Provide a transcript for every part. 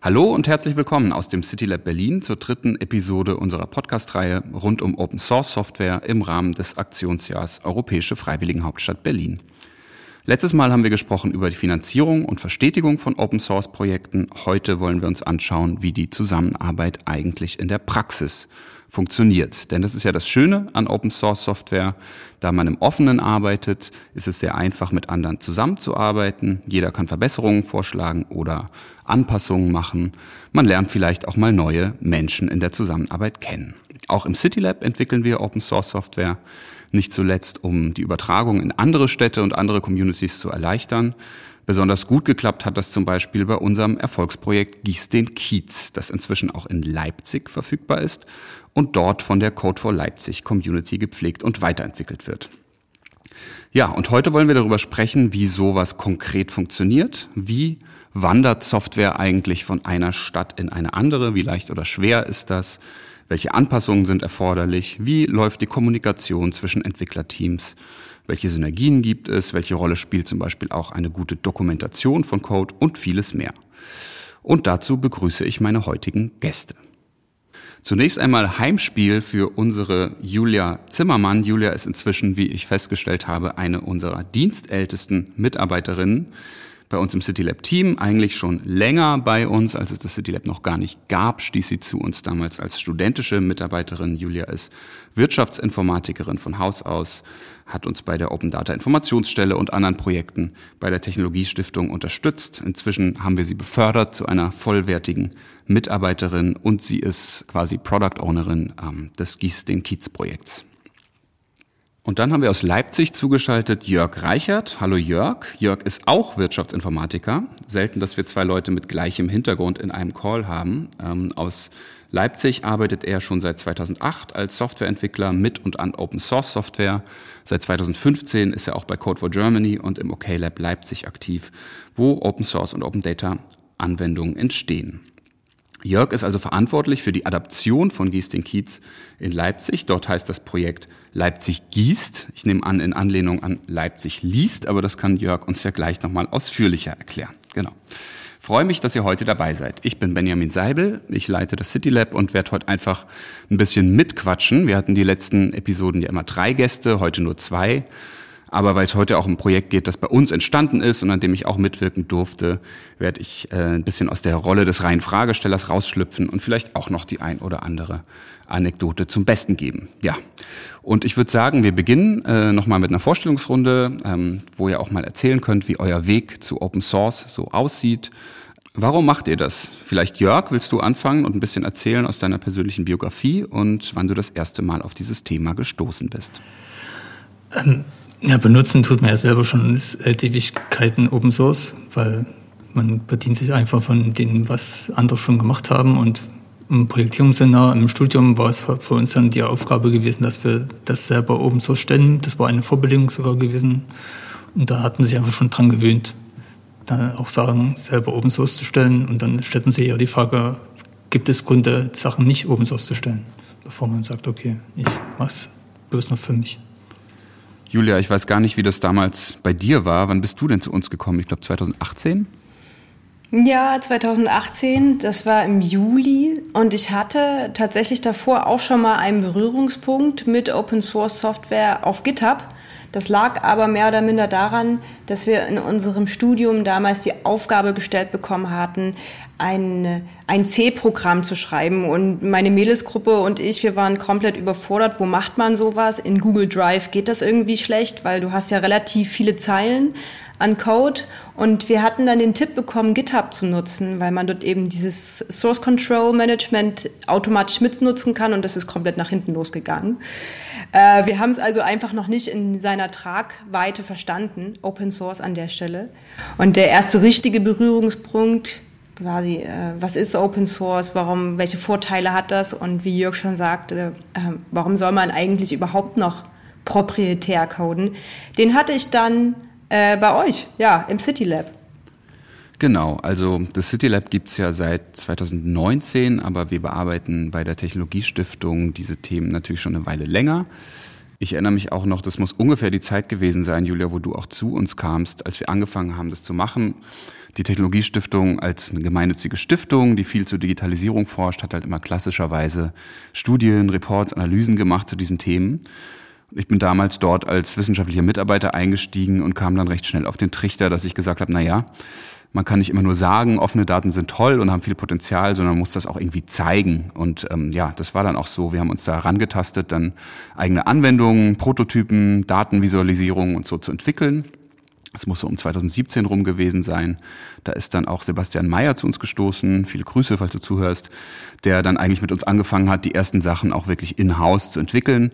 Hallo und herzlich willkommen aus dem City Lab Berlin zur dritten Episode unserer Podcast-Reihe rund um Open Source Software im Rahmen des Aktionsjahrs Europäische Freiwilligenhauptstadt Berlin. Letztes Mal haben wir gesprochen über die Finanzierung und Verstetigung von Open Source Projekten. Heute wollen wir uns anschauen, wie die Zusammenarbeit eigentlich in der Praxis funktioniert. Denn das ist ja das Schöne an Open Source Software. Da man im Offenen arbeitet, ist es sehr einfach, mit anderen zusammenzuarbeiten. Jeder kann Verbesserungen vorschlagen oder Anpassungen machen. Man lernt vielleicht auch mal neue Menschen in der Zusammenarbeit kennen. Auch im CityLab entwickeln wir Open Source Software. Nicht zuletzt, um die Übertragung in andere Städte und andere Communities zu erleichtern. Besonders gut geklappt hat das zum Beispiel bei unserem Erfolgsprojekt Gieß den Kiez, das inzwischen auch in Leipzig verfügbar ist und dort von der Code for Leipzig Community gepflegt und weiterentwickelt wird. Ja, und heute wollen wir darüber sprechen, wie sowas konkret funktioniert. Wie wandert Software eigentlich von einer Stadt in eine andere? Wie leicht oder schwer ist das? Welche Anpassungen sind erforderlich? Wie läuft die Kommunikation zwischen Entwicklerteams? welche Synergien gibt es, welche Rolle spielt zum Beispiel auch eine gute Dokumentation von Code und vieles mehr. Und dazu begrüße ich meine heutigen Gäste. Zunächst einmal Heimspiel für unsere Julia Zimmermann. Julia ist inzwischen, wie ich festgestellt habe, eine unserer dienstältesten Mitarbeiterinnen bei uns im CityLab Team, eigentlich schon länger bei uns, als es das CityLab noch gar nicht gab, stieß sie zu uns damals als studentische Mitarbeiterin. Julia ist Wirtschaftsinformatikerin von Haus aus, hat uns bei der Open Data Informationsstelle und anderen Projekten bei der Technologiestiftung unterstützt. Inzwischen haben wir sie befördert zu einer vollwertigen Mitarbeiterin und sie ist quasi Product Ownerin ähm, des Gieß den Kiez Projekts. Und dann haben wir aus Leipzig zugeschaltet Jörg Reichert. Hallo Jörg. Jörg ist auch Wirtschaftsinformatiker. Selten, dass wir zwei Leute mit gleichem Hintergrund in einem Call haben. Ähm, aus Leipzig arbeitet er schon seit 2008 als Softwareentwickler mit und an Open Source Software. Seit 2015 ist er auch bei Code for Germany und im OK Lab Leipzig aktiv, wo Open Source und Open Data Anwendungen entstehen. Jörg ist also verantwortlich für die Adaption von Gieß den Kiez in Leipzig. Dort heißt das Projekt Leipzig gießt. Ich nehme an, in Anlehnung an Leipzig liest, aber das kann Jörg uns ja gleich nochmal ausführlicher erklären. Genau. Freue mich, dass ihr heute dabei seid. Ich bin Benjamin Seibel, ich leite das City Lab und werde heute einfach ein bisschen mitquatschen. Wir hatten die letzten Episoden ja immer drei Gäste, heute nur zwei. Aber weil es heute auch um ein Projekt geht, das bei uns entstanden ist und an dem ich auch mitwirken durfte, werde ich äh, ein bisschen aus der Rolle des reinen Fragestellers rausschlüpfen und vielleicht auch noch die ein oder andere Anekdote zum Besten geben. Ja, und ich würde sagen, wir beginnen äh, nochmal mit einer Vorstellungsrunde, ähm, wo ihr auch mal erzählen könnt, wie euer Weg zu Open Source so aussieht. Warum macht ihr das? Vielleicht Jörg, willst du anfangen und ein bisschen erzählen aus deiner persönlichen Biografie und wann du das erste Mal auf dieses Thema gestoßen bist? Ähm ja, benutzen tut man ja selber schon seit Ewigkeiten Open Source, weil man bedient sich einfach von dem, was andere schon gemacht haben. Und im Projektierungsseminar, im Studium war es für uns dann die Aufgabe gewesen, dass wir das selber Open Source stellen. Das war eine Vorbedingung sogar gewesen. Und da hat man sich einfach schon dran gewöhnt, da auch Sachen selber Open Source zu stellen. Und dann stellt man sich ja die Frage, gibt es Gründe, Sachen nicht Open Source zu stellen, bevor man sagt, okay, ich mache es bloß noch für mich. Julia, ich weiß gar nicht, wie das damals bei dir war. Wann bist du denn zu uns gekommen? Ich glaube 2018? Ja, 2018, das war im Juli und ich hatte tatsächlich davor auch schon mal einen Berührungspunkt mit Open Source Software auf GitHub. Das lag aber mehr oder minder daran, dass wir in unserem Studium damals die Aufgabe gestellt bekommen hatten, ein, ein C-Programm zu schreiben. Und meine Mädelsgruppe und ich, wir waren komplett überfordert. Wo macht man sowas? In Google Drive geht das irgendwie schlecht, weil du hast ja relativ viele Zeilen an Code. Und wir hatten dann den Tipp bekommen, GitHub zu nutzen, weil man dort eben dieses Source Control Management automatisch mitnutzen kann. Und das ist komplett nach hinten losgegangen. Äh, wir haben es also einfach noch nicht in seiner Tragweite verstanden, Open Source an der Stelle. Und der erste richtige Berührungspunkt quasi, äh, was ist Open Source, warum, welche Vorteile hat das und wie Jörg schon sagte, äh, warum soll man eigentlich überhaupt noch proprietär coden, den hatte ich dann äh, bei euch, ja, im City Lab. Genau, also das City Lab gibt's ja seit 2019, aber wir bearbeiten bei der Technologiestiftung diese Themen natürlich schon eine Weile länger. Ich erinnere mich auch noch, das muss ungefähr die Zeit gewesen sein, Julia, wo du auch zu uns kamst, als wir angefangen haben, das zu machen. Die Technologiestiftung als eine gemeinnützige Stiftung, die viel zur Digitalisierung forscht, hat halt immer klassischerweise Studien, Reports, Analysen gemacht zu diesen Themen. Ich bin damals dort als wissenschaftlicher Mitarbeiter eingestiegen und kam dann recht schnell auf den Trichter, dass ich gesagt habe, na ja, man kann nicht immer nur sagen, offene Daten sind toll und haben viel Potenzial, sondern man muss das auch irgendwie zeigen. Und ähm, ja, das war dann auch so. Wir haben uns da herangetastet, dann eigene Anwendungen, Prototypen, Datenvisualisierung und so zu entwickeln. Es muss so um 2017 rum gewesen sein. Da ist dann auch Sebastian Mayer zu uns gestoßen. Viele Grüße, falls du zuhörst. Der dann eigentlich mit uns angefangen hat, die ersten Sachen auch wirklich in-house zu entwickeln.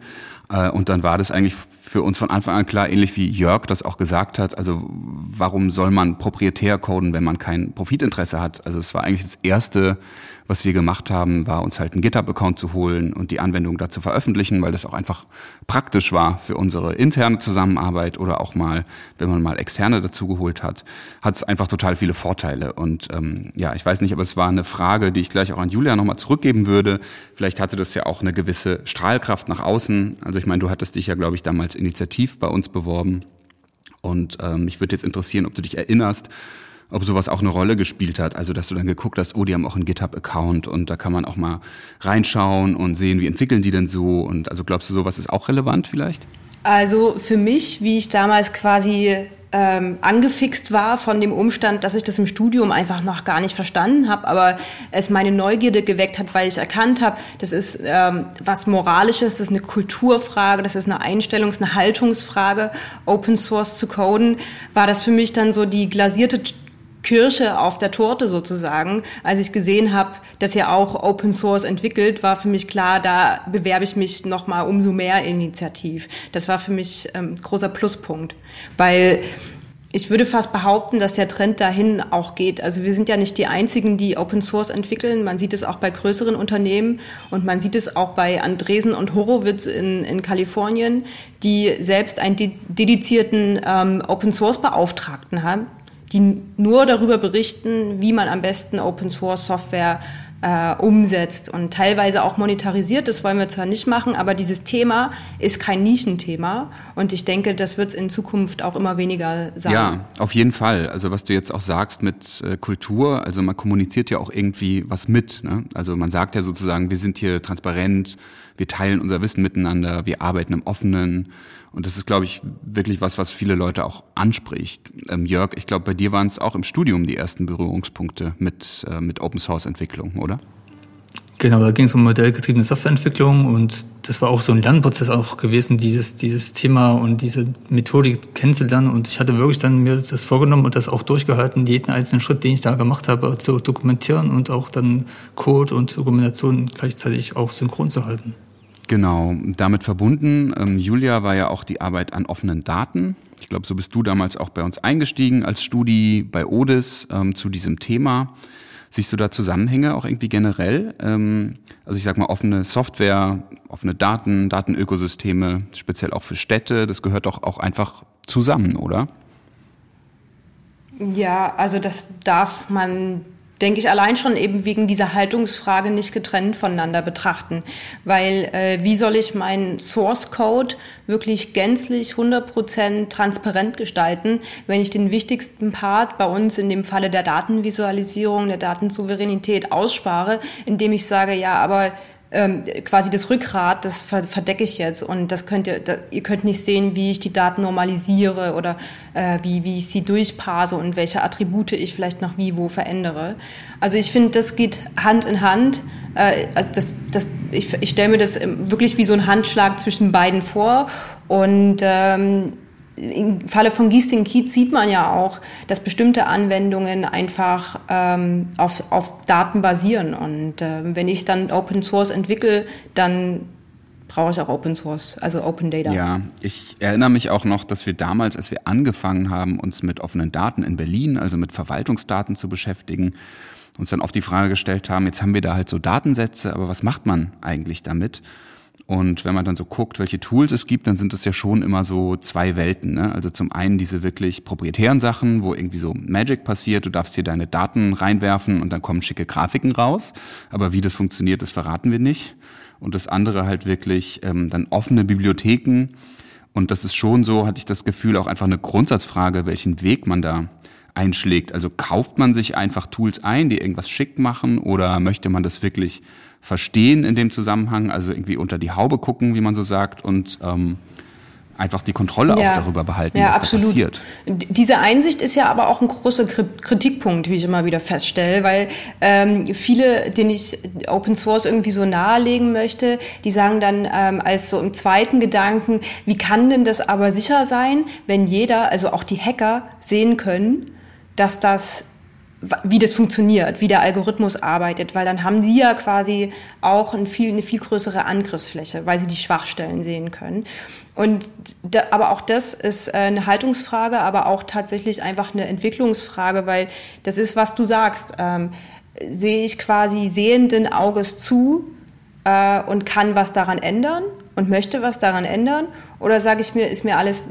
Äh, und dann war das eigentlich für uns von Anfang an klar, ähnlich wie Jörg das auch gesagt hat. Also warum soll man proprietär coden, wenn man kein Profitinteresse hat? Also es war eigentlich das erste was wir gemacht haben, war uns halt einen GitHub-Account zu holen und die Anwendung da zu veröffentlichen, weil das auch einfach praktisch war für unsere interne Zusammenarbeit oder auch mal, wenn man mal externe dazu geholt hat, hat es einfach total viele Vorteile. Und ähm, ja, ich weiß nicht, aber es war eine Frage, die ich gleich auch an Julia nochmal zurückgeben würde. Vielleicht hatte das ja auch eine gewisse Strahlkraft nach außen. Also ich meine, du hattest dich ja, glaube ich, damals initiativ bei uns beworben. Und ähm, mich würde jetzt interessieren, ob du dich erinnerst, ob sowas auch eine Rolle gespielt hat. Also, dass du dann geguckt hast, oh, die haben auch einen GitHub-Account und da kann man auch mal reinschauen und sehen, wie entwickeln die denn so. Und also glaubst du, sowas ist auch relevant vielleicht? Also für mich, wie ich damals quasi ähm, angefixt war von dem Umstand, dass ich das im Studium einfach noch gar nicht verstanden habe, aber es meine Neugierde geweckt hat, weil ich erkannt habe, das ist ähm, was Moralisches, das ist eine Kulturfrage, das ist eine Einstellungs-, eine Haltungsfrage, Open Source zu coden, war das für mich dann so die glasierte Kirsche auf der Torte sozusagen. Als ich gesehen habe, dass ihr auch Open Source entwickelt, war für mich klar, da bewerbe ich mich noch mal umso mehr initiativ. Das war für mich ähm, großer Pluspunkt, weil ich würde fast behaupten, dass der Trend dahin auch geht. Also wir sind ja nicht die einzigen, die Open Source entwickeln. Man sieht es auch bei größeren Unternehmen und man sieht es auch bei Andresen und Horowitz in, in Kalifornien, die selbst einen dedizierten ähm, Open Source Beauftragten haben, die nur darüber berichten, wie man am besten Open Source Software äh, umsetzt und teilweise auch monetarisiert. Das wollen wir zwar nicht machen, aber dieses Thema ist kein Nischenthema und ich denke, das wird es in Zukunft auch immer weniger sein. Ja, auf jeden Fall. Also was du jetzt auch sagst mit äh, Kultur, also man kommuniziert ja auch irgendwie was mit. Ne? Also man sagt ja sozusagen, wir sind hier transparent, wir teilen unser Wissen miteinander, wir arbeiten im Offenen und das ist, glaube ich, wirklich was, was viele Leute auch anspricht. Ähm, Jörg, ich glaube, bei dir waren es auch im Studium die ersten Berührungspunkte mit, äh, mit Open Source Entwicklung, oder? Genau, da ging es um modellgetriebene Softwareentwicklung und das war auch so ein Lernprozess auch gewesen, dieses, dieses Thema und diese Methodik kennenzulernen. Und ich hatte wirklich dann mir das vorgenommen und das auch durchgehalten, jeden einzelnen Schritt, den ich da gemacht habe, zu dokumentieren und auch dann Code und Dokumentation gleichzeitig auch synchron zu halten. Genau, damit verbunden, ähm, Julia war ja auch die Arbeit an offenen Daten. Ich glaube, so bist du damals auch bei uns eingestiegen als Studi bei Odis ähm, zu diesem Thema. Siehst du da Zusammenhänge auch irgendwie generell? Ähm, also ich sag mal offene Software, offene Daten, Datenökosysteme, speziell auch für Städte, das gehört doch auch einfach zusammen, oder? Ja, also das darf man denke ich, allein schon eben wegen dieser Haltungsfrage nicht getrennt voneinander betrachten. Weil äh, wie soll ich meinen Source Code wirklich gänzlich 100% transparent gestalten, wenn ich den wichtigsten Part bei uns in dem Falle der Datenvisualisierung, der Datensouveränität ausspare, indem ich sage, ja, aber ähm, quasi das Rückgrat, das verdecke ich jetzt und das könnt ihr, da, ihr könnt nicht sehen, wie ich die Daten normalisiere oder äh, wie, wie ich sie durchparse und welche Attribute ich vielleicht noch wie wo verändere. Also ich finde, das geht Hand in Hand. Äh, also das, das, ich ich stelle mir das wirklich wie so ein Handschlag zwischen beiden vor und ähm, im Falle von Giesting Kiez sieht man ja auch, dass bestimmte Anwendungen einfach ähm, auf, auf Daten basieren. Und äh, wenn ich dann Open Source entwickle, dann brauche ich auch Open Source, also Open Data. Ja, ich erinnere mich auch noch, dass wir damals, als wir angefangen haben, uns mit offenen Daten in Berlin, also mit Verwaltungsdaten zu beschäftigen, uns dann oft die Frage gestellt haben, jetzt haben wir da halt so Datensätze, aber was macht man eigentlich damit? Und wenn man dann so guckt, welche Tools es gibt, dann sind das ja schon immer so zwei Welten. Ne? Also zum einen diese wirklich proprietären Sachen, wo irgendwie so Magic passiert, du darfst hier deine Daten reinwerfen und dann kommen schicke Grafiken raus. Aber wie das funktioniert, das verraten wir nicht. Und das andere halt wirklich ähm, dann offene Bibliotheken. Und das ist schon so, hatte ich das Gefühl, auch einfach eine Grundsatzfrage, welchen Weg man da einschlägt. Also kauft man sich einfach Tools ein, die irgendwas schick machen oder möchte man das wirklich verstehen in dem Zusammenhang, also irgendwie unter die Haube gucken, wie man so sagt, und ähm, einfach die Kontrolle ja. auch darüber behalten, ja, was absolut. da passiert. Diese Einsicht ist ja aber auch ein großer Kritikpunkt, wie ich immer wieder feststelle, weil ähm, viele, denen ich Open Source irgendwie so nahelegen möchte, die sagen dann ähm, als so im zweiten Gedanken, wie kann denn das aber sicher sein, wenn jeder, also auch die Hacker, sehen können, dass das wie das funktioniert, wie der Algorithmus arbeitet, weil dann haben sie ja quasi auch ein viel, eine viel größere Angriffsfläche, weil sie die Schwachstellen sehen können. Und da, aber auch das ist äh, eine Haltungsfrage, aber auch tatsächlich einfach eine Entwicklungsfrage, weil das ist, was du sagst. Ähm, sehe ich quasi sehenden Auges zu äh, und kann was daran ändern und möchte was daran ändern? Oder sage ich mir, ist mir alles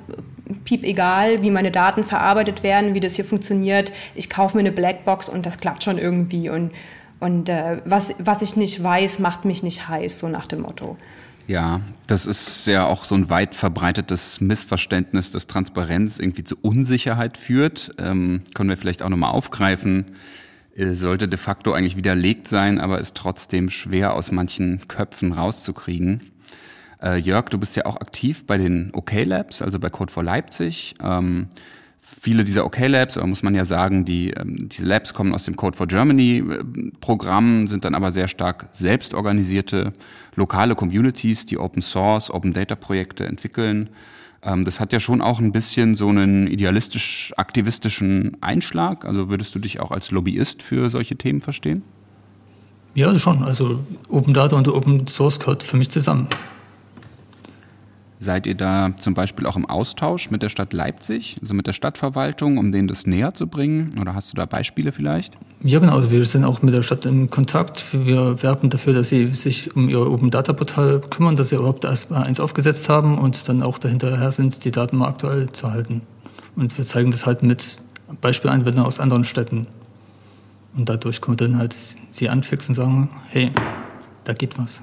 piep egal, wie meine Daten verarbeitet werden, wie das hier funktioniert. Ich kaufe mir eine Blackbox und das klappt schon irgendwie. Und, und äh, was, was ich nicht weiß, macht mich nicht heiß, so nach dem Motto. Ja, das ist ja auch so ein weit verbreitetes Missverständnis, dass Transparenz irgendwie zu Unsicherheit führt. Ähm, können wir vielleicht auch nochmal aufgreifen. Äh, sollte de facto eigentlich widerlegt sein, aber ist trotzdem schwer aus manchen Köpfen rauszukriegen. Äh, Jörg, du bist ja auch aktiv bei den OK Labs, also bei Code for Leipzig. Ähm, viele dieser OK-Labs, OK muss man ja sagen, die, ähm, diese Labs kommen aus dem Code for Germany äh, sind dann aber sehr stark selbst organisierte lokale Communities, die Open Source, Open Data Projekte entwickeln. Ähm, das hat ja schon auch ein bisschen so einen idealistisch-aktivistischen Einschlag. Also würdest du dich auch als Lobbyist für solche Themen verstehen? Ja, schon. Also Open Data und Open Source gehört für mich zusammen. Seid ihr da zum Beispiel auch im Austausch mit der Stadt Leipzig, also mit der Stadtverwaltung, um denen das näher zu bringen? Oder hast du da Beispiele vielleicht? Ja, genau. Also wir sind auch mit der Stadt in Kontakt. Wir werben dafür, dass sie sich um ihr Open Data Portal kümmern, dass sie überhaupt erst mal eins aufgesetzt haben und dann auch dahinterher sind, die Daten mal aktuell zu halten. Und wir zeigen das halt mit Beispielanwendungen aus anderen Städten. Und dadurch können wir dann halt sie anfixen und sagen, hey, da geht was.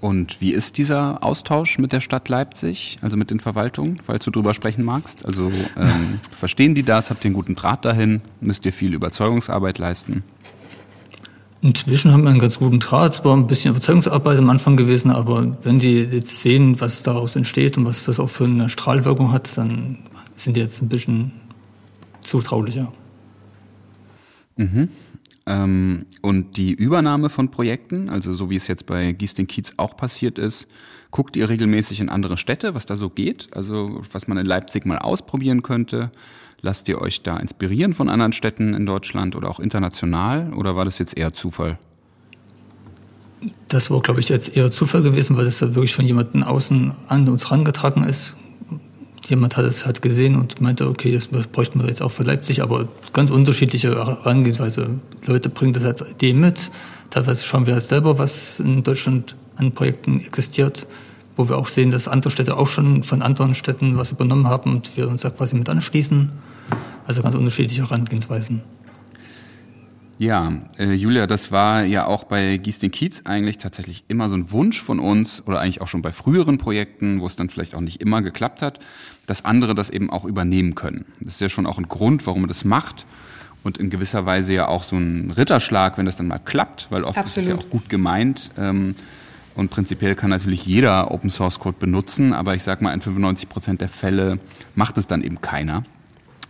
Und wie ist dieser Austausch mit der Stadt Leipzig, also mit den Verwaltungen, falls du drüber sprechen magst? Also ähm, verstehen die das? Habt ihr einen guten Draht dahin? Müsst ihr viel Überzeugungsarbeit leisten? Inzwischen haben wir einen ganz guten Draht. Es war ein bisschen Überzeugungsarbeit am Anfang gewesen, aber wenn die jetzt sehen, was daraus entsteht und was das auch für eine Strahlwirkung hat, dann sind die jetzt ein bisschen zutraulicher. Mhm. Ähm, und die Übernahme von Projekten, also so wie es jetzt bei Giesting Kiez auch passiert ist, guckt ihr regelmäßig in andere Städte, was da so geht? Also was man in Leipzig mal ausprobieren könnte? Lasst ihr euch da inspirieren von anderen Städten in Deutschland oder auch international? Oder war das jetzt eher Zufall? Das war, glaube ich, jetzt eher Zufall gewesen, weil das da wirklich von jemandem außen an uns rangetragen ist jemand hat es halt gesehen und meinte, okay, das bräuchten wir jetzt auch für Leipzig, aber ganz unterschiedliche Herangehensweise. Leute bringen das als Idee mit. Teilweise schauen wir halt selber, was in Deutschland an Projekten existiert, wo wir auch sehen, dass andere Städte auch schon von anderen Städten was übernommen haben und wir uns da quasi mit anschließen. Also ganz unterschiedliche Herangehensweisen. Ja, äh, Julia, das war ja auch bei Giesting Kiez eigentlich tatsächlich immer so ein Wunsch von uns oder eigentlich auch schon bei früheren Projekten, wo es dann vielleicht auch nicht immer geklappt hat, dass andere das eben auch übernehmen können. Das ist ja schon auch ein Grund, warum man das macht und in gewisser Weise ja auch so ein Ritterschlag, wenn das dann mal klappt, weil oft Absolut. ist es ja auch gut gemeint. Ähm, und prinzipiell kann natürlich jeder Open Source Code benutzen, aber ich sag mal, in 95 Prozent der Fälle macht es dann eben keiner.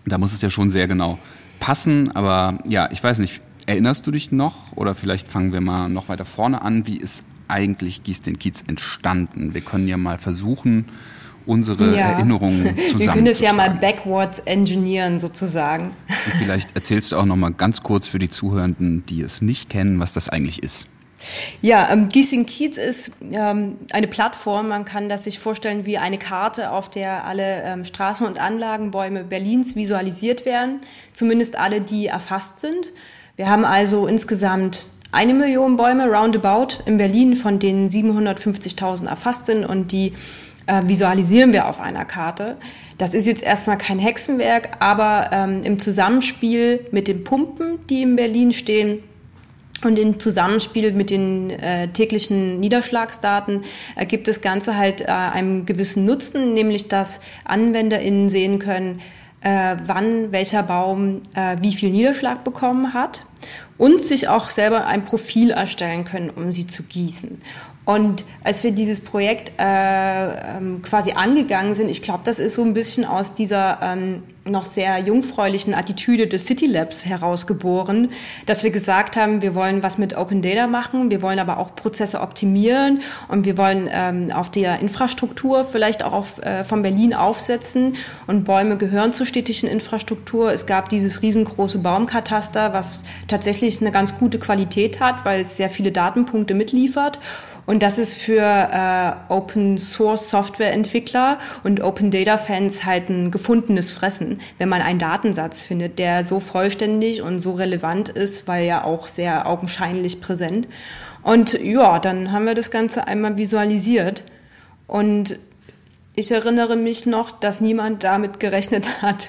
Da muss es ja schon sehr genau passen, aber ja, ich weiß nicht, Erinnerst du dich noch, oder vielleicht fangen wir mal noch weiter vorne an, wie ist eigentlich Gieß den Kiez entstanden? Wir können ja mal versuchen, unsere ja. Erinnerungen zusammen. Wir können es ja mal backwards engineeren sozusagen. Und vielleicht erzählst du auch noch mal ganz kurz für die Zuhörenden, die es nicht kennen, was das eigentlich ist. Ja, ähm, Giesing Kiez ist ähm, eine Plattform. Man kann das sich vorstellen wie eine Karte, auf der alle ähm, Straßen- und Anlagenbäume Berlins visualisiert werden. Zumindest alle, die erfasst sind. Wir haben also insgesamt eine Million Bäume roundabout in Berlin, von denen 750.000 erfasst sind und die äh, visualisieren wir auf einer Karte. Das ist jetzt erstmal kein Hexenwerk, aber ähm, im Zusammenspiel mit den Pumpen, die in Berlin stehen, und im Zusammenspiel mit den äh, täglichen Niederschlagsdaten ergibt das Ganze halt äh, einen gewissen Nutzen, nämlich dass AnwenderInnen sehen können, äh, wann welcher Baum äh, wie viel Niederschlag bekommen hat und sich auch selber ein Profil erstellen können, um sie zu gießen. Und als wir dieses Projekt äh, ähm, quasi angegangen sind, ich glaube, das ist so ein bisschen aus dieser ähm, noch sehr jungfräulichen Attitüde des City Labs herausgeboren, dass wir gesagt haben, wir wollen was mit Open Data machen, wir wollen aber auch Prozesse optimieren und wir wollen ähm, auf der Infrastruktur vielleicht auch auf, äh, von Berlin aufsetzen und Bäume gehören zur städtischen Infrastruktur. Es gab dieses riesengroße Baumkataster, was tatsächlich eine ganz gute Qualität hat, weil es sehr viele Datenpunkte mitliefert und das ist für äh, Open Source Software Entwickler und Open Data Fans halt ein gefundenes Fressen, wenn man einen Datensatz findet, der so vollständig und so relevant ist, weil ja auch sehr augenscheinlich präsent. Und ja, dann haben wir das Ganze einmal visualisiert und ich erinnere mich noch, dass niemand damit gerechnet hat,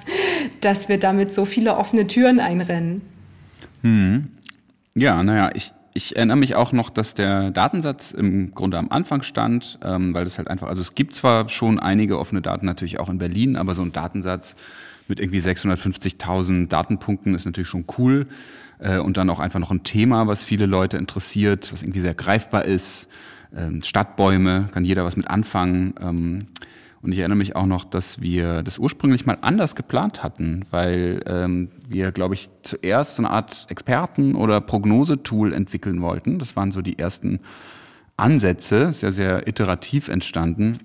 dass wir damit so viele offene Türen einrennen. Hm. Ja, naja, ich, ich erinnere mich auch noch, dass der Datensatz im Grunde am Anfang stand, ähm, weil das halt einfach, also es gibt zwar schon einige offene Daten natürlich auch in Berlin, aber so ein Datensatz mit irgendwie 650.000 Datenpunkten ist natürlich schon cool äh, und dann auch einfach noch ein Thema, was viele Leute interessiert, was irgendwie sehr greifbar ist. Ähm, Stadtbäume, kann jeder was mit anfangen. Ähm, und ich erinnere mich auch noch, dass wir das ursprünglich mal anders geplant hatten, weil ähm, wir, glaube ich, zuerst so eine Art Experten- oder Prognosetool entwickeln wollten. Das waren so die ersten Ansätze, sehr, sehr iterativ entstanden.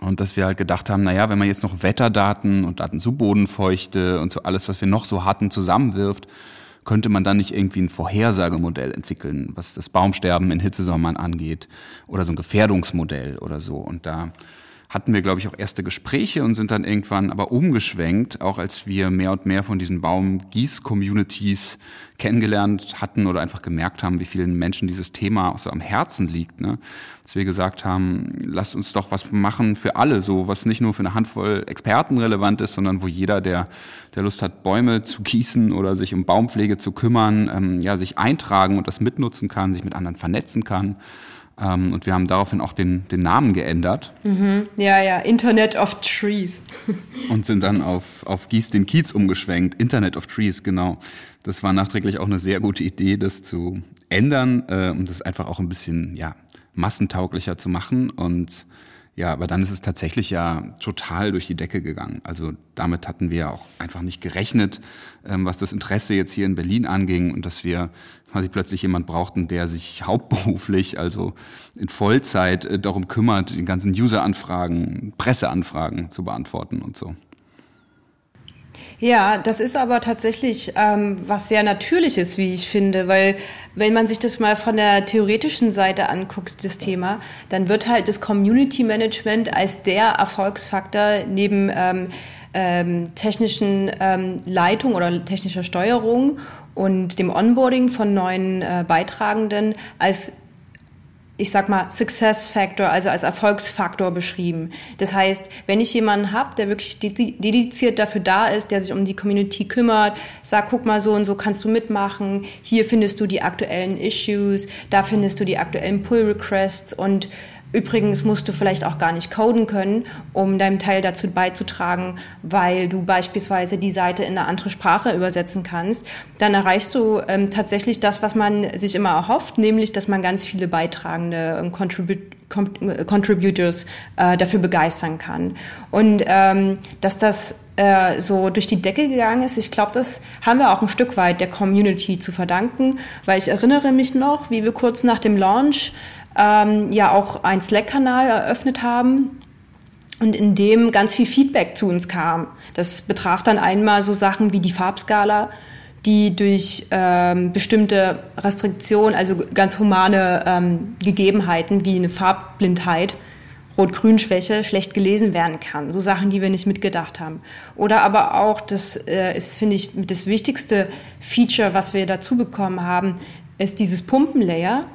Und dass wir halt gedacht haben, na ja, wenn man jetzt noch Wetterdaten und Daten zu Bodenfeuchte und so alles, was wir noch so hatten, zusammenwirft, könnte man dann nicht irgendwie ein Vorhersagemodell entwickeln, was das Baumsterben in Hitzesommern angeht oder so ein Gefährdungsmodell oder so. Und da hatten wir, glaube ich, auch erste Gespräche und sind dann irgendwann aber umgeschwenkt, auch als wir mehr und mehr von diesen Baumgieß-Communities kennengelernt hatten oder einfach gemerkt haben, wie vielen Menschen dieses Thema auch so am Herzen liegt. Ne? Dass wir gesagt haben, lasst uns doch was machen für alle, so was nicht nur für eine Handvoll Experten relevant ist, sondern wo jeder, der, der Lust hat, Bäume zu gießen oder sich um Baumpflege zu kümmern, ähm, ja, sich eintragen und das mitnutzen kann, sich mit anderen vernetzen kann. Ähm, und wir haben daraufhin auch den, den Namen geändert. Mhm. Ja, ja, Internet of Trees. und sind dann auf, auf Gieß den Kiez umgeschwenkt. Internet of Trees, genau. Das war nachträglich auch eine sehr gute Idee, das zu ändern, äh, um das einfach auch ein bisschen ja, massentauglicher zu machen. Und ja, aber dann ist es tatsächlich ja total durch die Decke gegangen. Also damit hatten wir auch einfach nicht gerechnet, ähm, was das Interesse jetzt hier in Berlin anging und dass wir quasi plötzlich jemand brauchten, der sich hauptberuflich, also in Vollzeit äh, darum kümmert, die ganzen User-Anfragen, Presseanfragen zu beantworten und so. Ja, das ist aber tatsächlich ähm, was sehr Natürliches, wie ich finde, weil wenn man sich das mal von der theoretischen Seite anguckt, das Thema, dann wird halt das Community Management als der Erfolgsfaktor neben ähm, ähm, technischen ähm, Leitung oder technischer Steuerung und dem Onboarding von neuen äh, Beitragenden als ich sag mal, Success Factor, also als Erfolgsfaktor beschrieben. Das heißt, wenn ich jemanden habe, der wirklich dediziert dafür da ist, der sich um die Community kümmert, sagt, guck mal so und so kannst du mitmachen, hier findest du die aktuellen Issues, da findest du die aktuellen Pull Requests und Übrigens musst du vielleicht auch gar nicht coden können, um deinem Teil dazu beizutragen, weil du beispielsweise die Seite in eine andere Sprache übersetzen kannst. Dann erreichst du ähm, tatsächlich das, was man sich immer erhofft, nämlich, dass man ganz viele beitragende ähm, Contribut Contributors äh, dafür begeistern kann. Und ähm, dass das äh, so durch die Decke gegangen ist, ich glaube, das haben wir auch ein Stück weit der Community zu verdanken, weil ich erinnere mich noch, wie wir kurz nach dem Launch ähm, ja auch einen Slack-Kanal eröffnet haben und in dem ganz viel Feedback zu uns kam. Das betraf dann einmal so Sachen wie die Farbskala, die durch ähm, bestimmte Restriktionen, also ganz humane ähm, Gegebenheiten wie eine Farbblindheit, Rot-Grün-Schwäche schlecht gelesen werden kann. So Sachen, die wir nicht mitgedacht haben. Oder aber auch, das äh, ist, finde ich, das wichtigste Feature, was wir dazu bekommen haben, ist dieses Pumpenlayer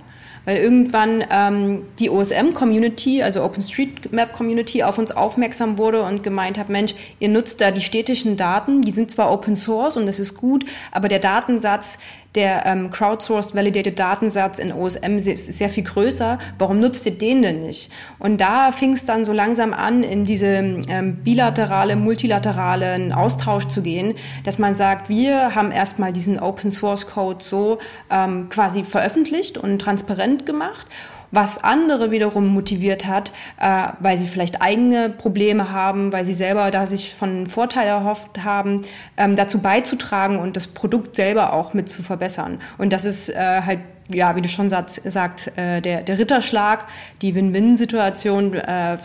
weil irgendwann ähm, die OSM-Community, also OpenStreetMap-Community, auf uns aufmerksam wurde und gemeint hat, Mensch, ihr nutzt da die städtischen Daten, die sind zwar Open Source und das ist gut, aber der Datensatz, der ähm, crowdsourced validated Datensatz in OSM ist sehr viel größer. Warum nutzt ihr den denn nicht? Und da fing es dann so langsam an, in diese ähm, bilaterale, multilateralen Austausch zu gehen, dass man sagt, wir haben erstmal diesen Open Source Code so ähm, quasi veröffentlicht und transparent gemacht was andere wiederum motiviert hat, äh, weil sie vielleicht eigene Probleme haben, weil sie selber da sich von Vorteil erhofft haben, ähm, dazu beizutragen und das Produkt selber auch mit zu verbessern. Und das ist äh, halt ja, wie du schon sagst, äh, der, der Ritterschlag, die Win-Win-Situation, äh,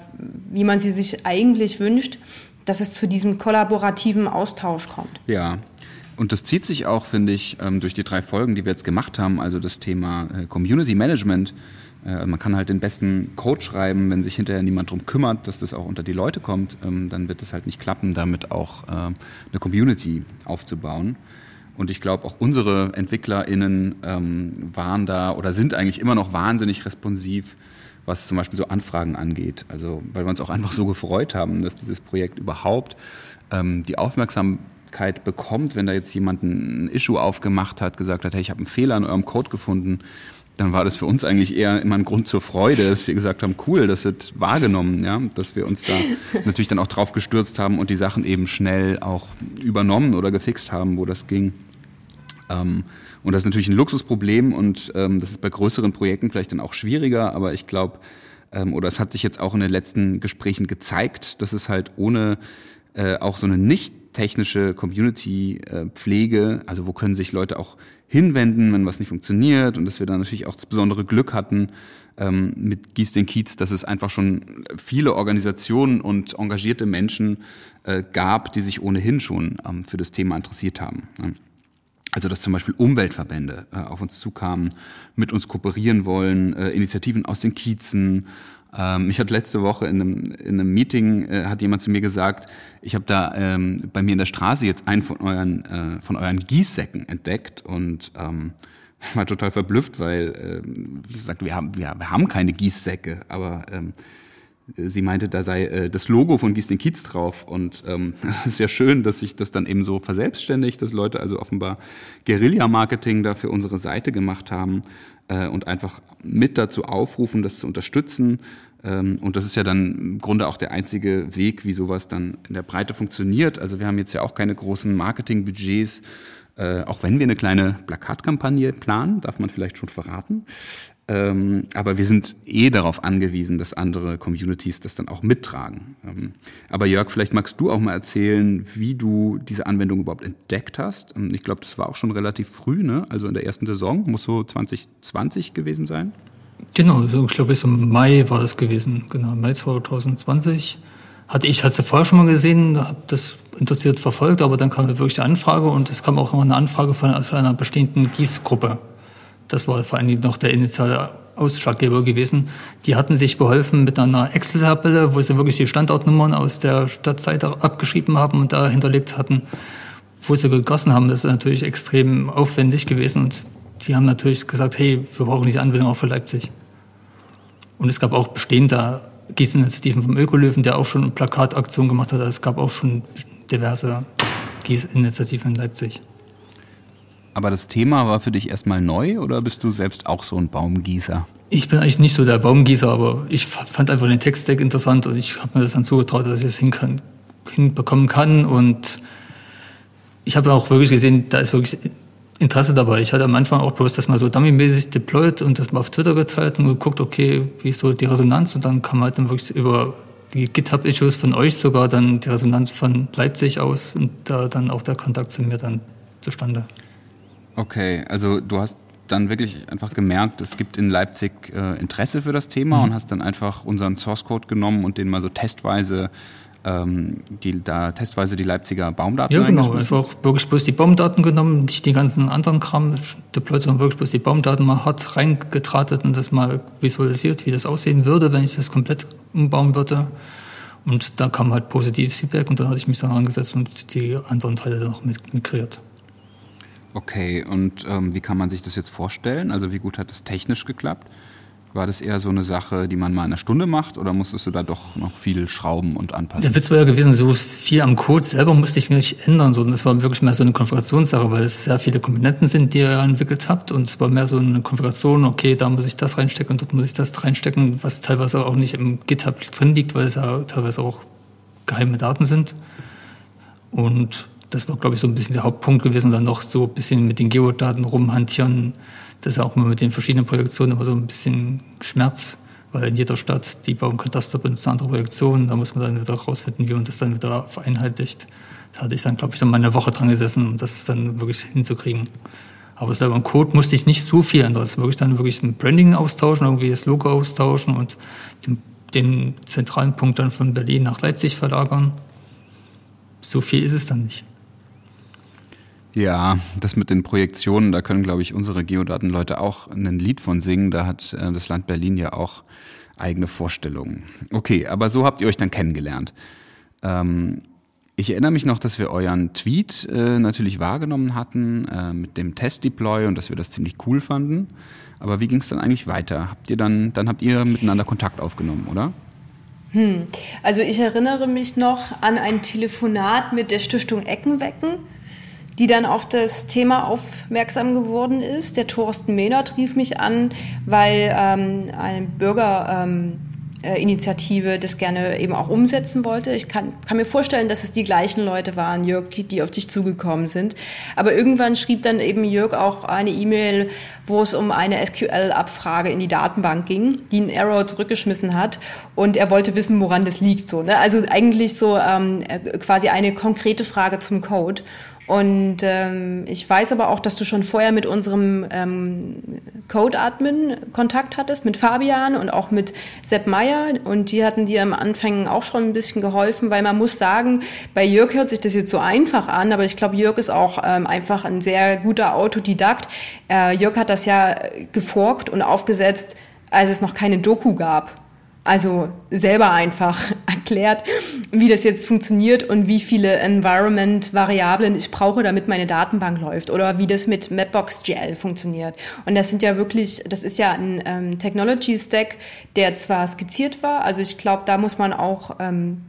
wie man sie sich eigentlich wünscht, dass es zu diesem kollaborativen Austausch kommt. Ja, und das zieht sich auch, finde ich, ähm, durch die drei Folgen, die wir jetzt gemacht haben, also das Thema äh, Community Management man kann halt den besten Code schreiben, wenn sich hinterher niemand darum kümmert, dass das auch unter die Leute kommt, ähm, dann wird es halt nicht klappen, damit auch äh, eine Community aufzubauen. Und ich glaube, auch unsere EntwicklerInnen ähm, waren da oder sind eigentlich immer noch wahnsinnig responsiv, was zum Beispiel so Anfragen angeht. Also, weil wir uns auch einfach so gefreut haben, dass dieses Projekt überhaupt ähm, die Aufmerksamkeit bekommt, wenn da jetzt jemand ein Issue aufgemacht hat, gesagt hat, hey, ich habe einen Fehler in eurem Code gefunden dann war das für uns eigentlich eher immer ein Grund zur Freude, dass wir gesagt haben, cool, das wird wahrgenommen, ja, dass wir uns da natürlich dann auch drauf gestürzt haben und die Sachen eben schnell auch übernommen oder gefixt haben, wo das ging. Ähm, und das ist natürlich ein Luxusproblem und ähm, das ist bei größeren Projekten vielleicht dann auch schwieriger, aber ich glaube, ähm, oder es hat sich jetzt auch in den letzten Gesprächen gezeigt, dass es halt ohne äh, auch so eine nicht technische Community-Pflege, also wo können sich Leute auch hinwenden, wenn was nicht funktioniert und dass wir dann natürlich auch das besondere Glück hatten ähm, mit Gieß den Kiez, dass es einfach schon viele Organisationen und engagierte Menschen äh, gab, die sich ohnehin schon ähm, für das Thema interessiert haben. Ne? Also dass zum Beispiel Umweltverbände äh, auf uns zukamen, mit uns kooperieren wollen, äh, Initiativen aus den Kiezen, ähm, ich hatte letzte Woche in einem, in einem Meeting, äh, hat jemand zu mir gesagt, ich habe da ähm, bei mir in der Straße jetzt einen von euren, äh, von euren Gießsäcken entdeckt und ähm, war total verblüfft, weil ähm, sagt, wir haben, wir, wir haben keine Gießsäcke, aber ähm, sie meinte, da sei äh, das Logo von Gieß den Kiez drauf. Und ähm, das ist ja schön, dass sich das dann eben so verselbstständigt, dass Leute also offenbar Guerilla-Marketing da für unsere Seite gemacht haben äh, und einfach mit dazu aufrufen, das zu unterstützen. Ähm, und das ist ja dann im Grunde auch der einzige Weg, wie sowas dann in der Breite funktioniert. Also wir haben jetzt ja auch keine großen Marketingbudgets, äh, auch wenn wir eine kleine Plakatkampagne planen, darf man vielleicht schon verraten. Ähm, aber wir sind eh darauf angewiesen, dass andere Communities das dann auch mittragen. Ähm, aber Jörg, vielleicht magst du auch mal erzählen, wie du diese Anwendung überhaupt entdeckt hast. Ähm, ich glaube, das war auch schon relativ früh, ne? also in der ersten Saison, muss so 2020 gewesen sein. Genau, ich glaube bis im Mai war es gewesen, genau, Mai 2020. Hatte ich, hatte vorher schon mal gesehen, habe das interessiert verfolgt, aber dann kam wirklich die Anfrage und es kam auch noch eine Anfrage von, von einer bestehenden Gießgruppe das war vor allem noch der initiale Ausschlaggeber gewesen. Die hatten sich beholfen mit einer Excel-Tabelle, wo sie wirklich die Standortnummern aus der Stadtseite abgeschrieben haben und da hinterlegt hatten, wo sie gegossen haben. Das ist natürlich extrem aufwendig gewesen und die haben natürlich gesagt, hey, wir brauchen diese Anwendung auch für Leipzig. Und es gab auch bestehende Gießinitiativen vom Ökolöwen, der auch schon eine Plakataktion gemacht hat. Also es gab auch schon diverse Gießinitiativen in Leipzig. Aber das Thema war für dich erstmal neu oder bist du selbst auch so ein Baumgießer? Ich bin eigentlich nicht so der Baumgießer, aber ich fand einfach den Textdeck interessant und ich habe mir das dann zugetraut, dass ich das hin kann, hinbekommen kann. Und ich habe auch wirklich gesehen, da ist wirklich Interesse dabei. Ich hatte am Anfang auch bloß das mal so dummymäßig deployed und das mal auf Twitter gezeigt und geguckt, okay, wie ist so die Resonanz und dann kam halt dann wirklich über die GitHub-Issues von euch sogar dann die Resonanz von Leipzig aus und da dann auch der Kontakt zu mir dann zustande. Okay, also du hast dann wirklich einfach gemerkt, es gibt in Leipzig äh, Interesse für das Thema mhm. und hast dann einfach unseren Source Code genommen und den mal so testweise ähm, die, da testweise die Leipziger Baumdaten Ja, genau. Einfach wirklich bloß die Baumdaten genommen, nicht die ganzen anderen Kram deployed, sondern wirklich bloß die Baumdaten mal hart reingetratet und das mal visualisiert, wie das aussehen würde, wenn ich das komplett umbauen würde. Und da kam halt positives Feedback und dann hatte ich mich dann angesetzt und die anderen Teile dann noch mit, migriert. Okay, und ähm, wie kann man sich das jetzt vorstellen? Also wie gut hat es technisch geklappt? War das eher so eine Sache, die man mal in einer Stunde macht oder musstest du da doch noch viel schrauben und anpassen? Der Witz war ja gewesen, so viel am Code selber musste ich nicht ändern, sondern es war wirklich mehr so eine Konfigurationssache, weil es sehr viele Komponenten sind, die ihr entwickelt habt und es war mehr so eine Konfiguration, okay, da muss ich das reinstecken und dort muss ich das reinstecken, was teilweise auch nicht im GitHub drin liegt, weil es ja teilweise auch geheime Daten sind. Und das war, glaube ich, so ein bisschen der Hauptpunkt gewesen, dann noch so ein bisschen mit den Geodaten rumhantieren, das ist auch immer mit den verschiedenen Projektionen immer so ein bisschen Schmerz, weil in jeder Stadt, die bauen Kataster benutzt andere Projektionen, da muss man dann wieder rausfinden, wie man das dann wieder vereinheitlicht. Da hatte ich dann, glaube ich, dann mal eine Woche dran gesessen, um das dann wirklich hinzukriegen. Aber selber im Code musste ich nicht so viel ändern. Es ist wirklich dann wirklich ein Branding austauschen, irgendwie das Logo austauschen und den, den zentralen Punkt dann von Berlin nach Leipzig verlagern. So viel ist es dann nicht. Ja, das mit den Projektionen, da können, glaube ich, unsere Geodatenleute auch ein Lied von singen. Da hat äh, das Land Berlin ja auch eigene Vorstellungen. Okay, aber so habt ihr euch dann kennengelernt. Ähm, ich erinnere mich noch, dass wir euren Tweet äh, natürlich wahrgenommen hatten äh, mit dem Test-Deploy und dass wir das ziemlich cool fanden. Aber wie ging es dann eigentlich weiter? Habt ihr dann, dann habt ihr miteinander Kontakt aufgenommen, oder? Hm. Also ich erinnere mich noch an ein Telefonat mit der Stiftung Eckenwecken die dann auf das Thema aufmerksam geworden ist. Der Thorsten Mehnert rief mich an, weil ähm, eine Bürgerinitiative ähm, äh, das gerne eben auch umsetzen wollte. Ich kann, kann, mir vorstellen, dass es die gleichen Leute waren, Jörg, die auf dich zugekommen sind. Aber irgendwann schrieb dann eben Jörg auch eine E-Mail, wo es um eine SQL-Abfrage in die Datenbank ging, die einen Error zurückgeschmissen hat. Und er wollte wissen, woran das liegt. So, ne? Also eigentlich so ähm, äh, quasi eine konkrete Frage zum Code. Und ähm, ich weiß aber auch, dass du schon vorher mit unserem ähm, Code-Admin Kontakt hattest, mit Fabian und auch mit Sepp Meyer. Und die hatten dir am Anfang auch schon ein bisschen geholfen, weil man muss sagen, bei Jörg hört sich das jetzt so einfach an, aber ich glaube, Jörg ist auch ähm, einfach ein sehr guter Autodidakt. Äh, Jörg hat das ja geforkt und aufgesetzt, als es noch keine Doku gab also selber einfach erklärt, wie das jetzt funktioniert und wie viele Environment-Variablen ich brauche, damit meine Datenbank läuft oder wie das mit Mapbox.gl funktioniert. Und das sind ja wirklich, das ist ja ein ähm, Technology-Stack, der zwar skizziert war, also ich glaube, da muss man auch ähm,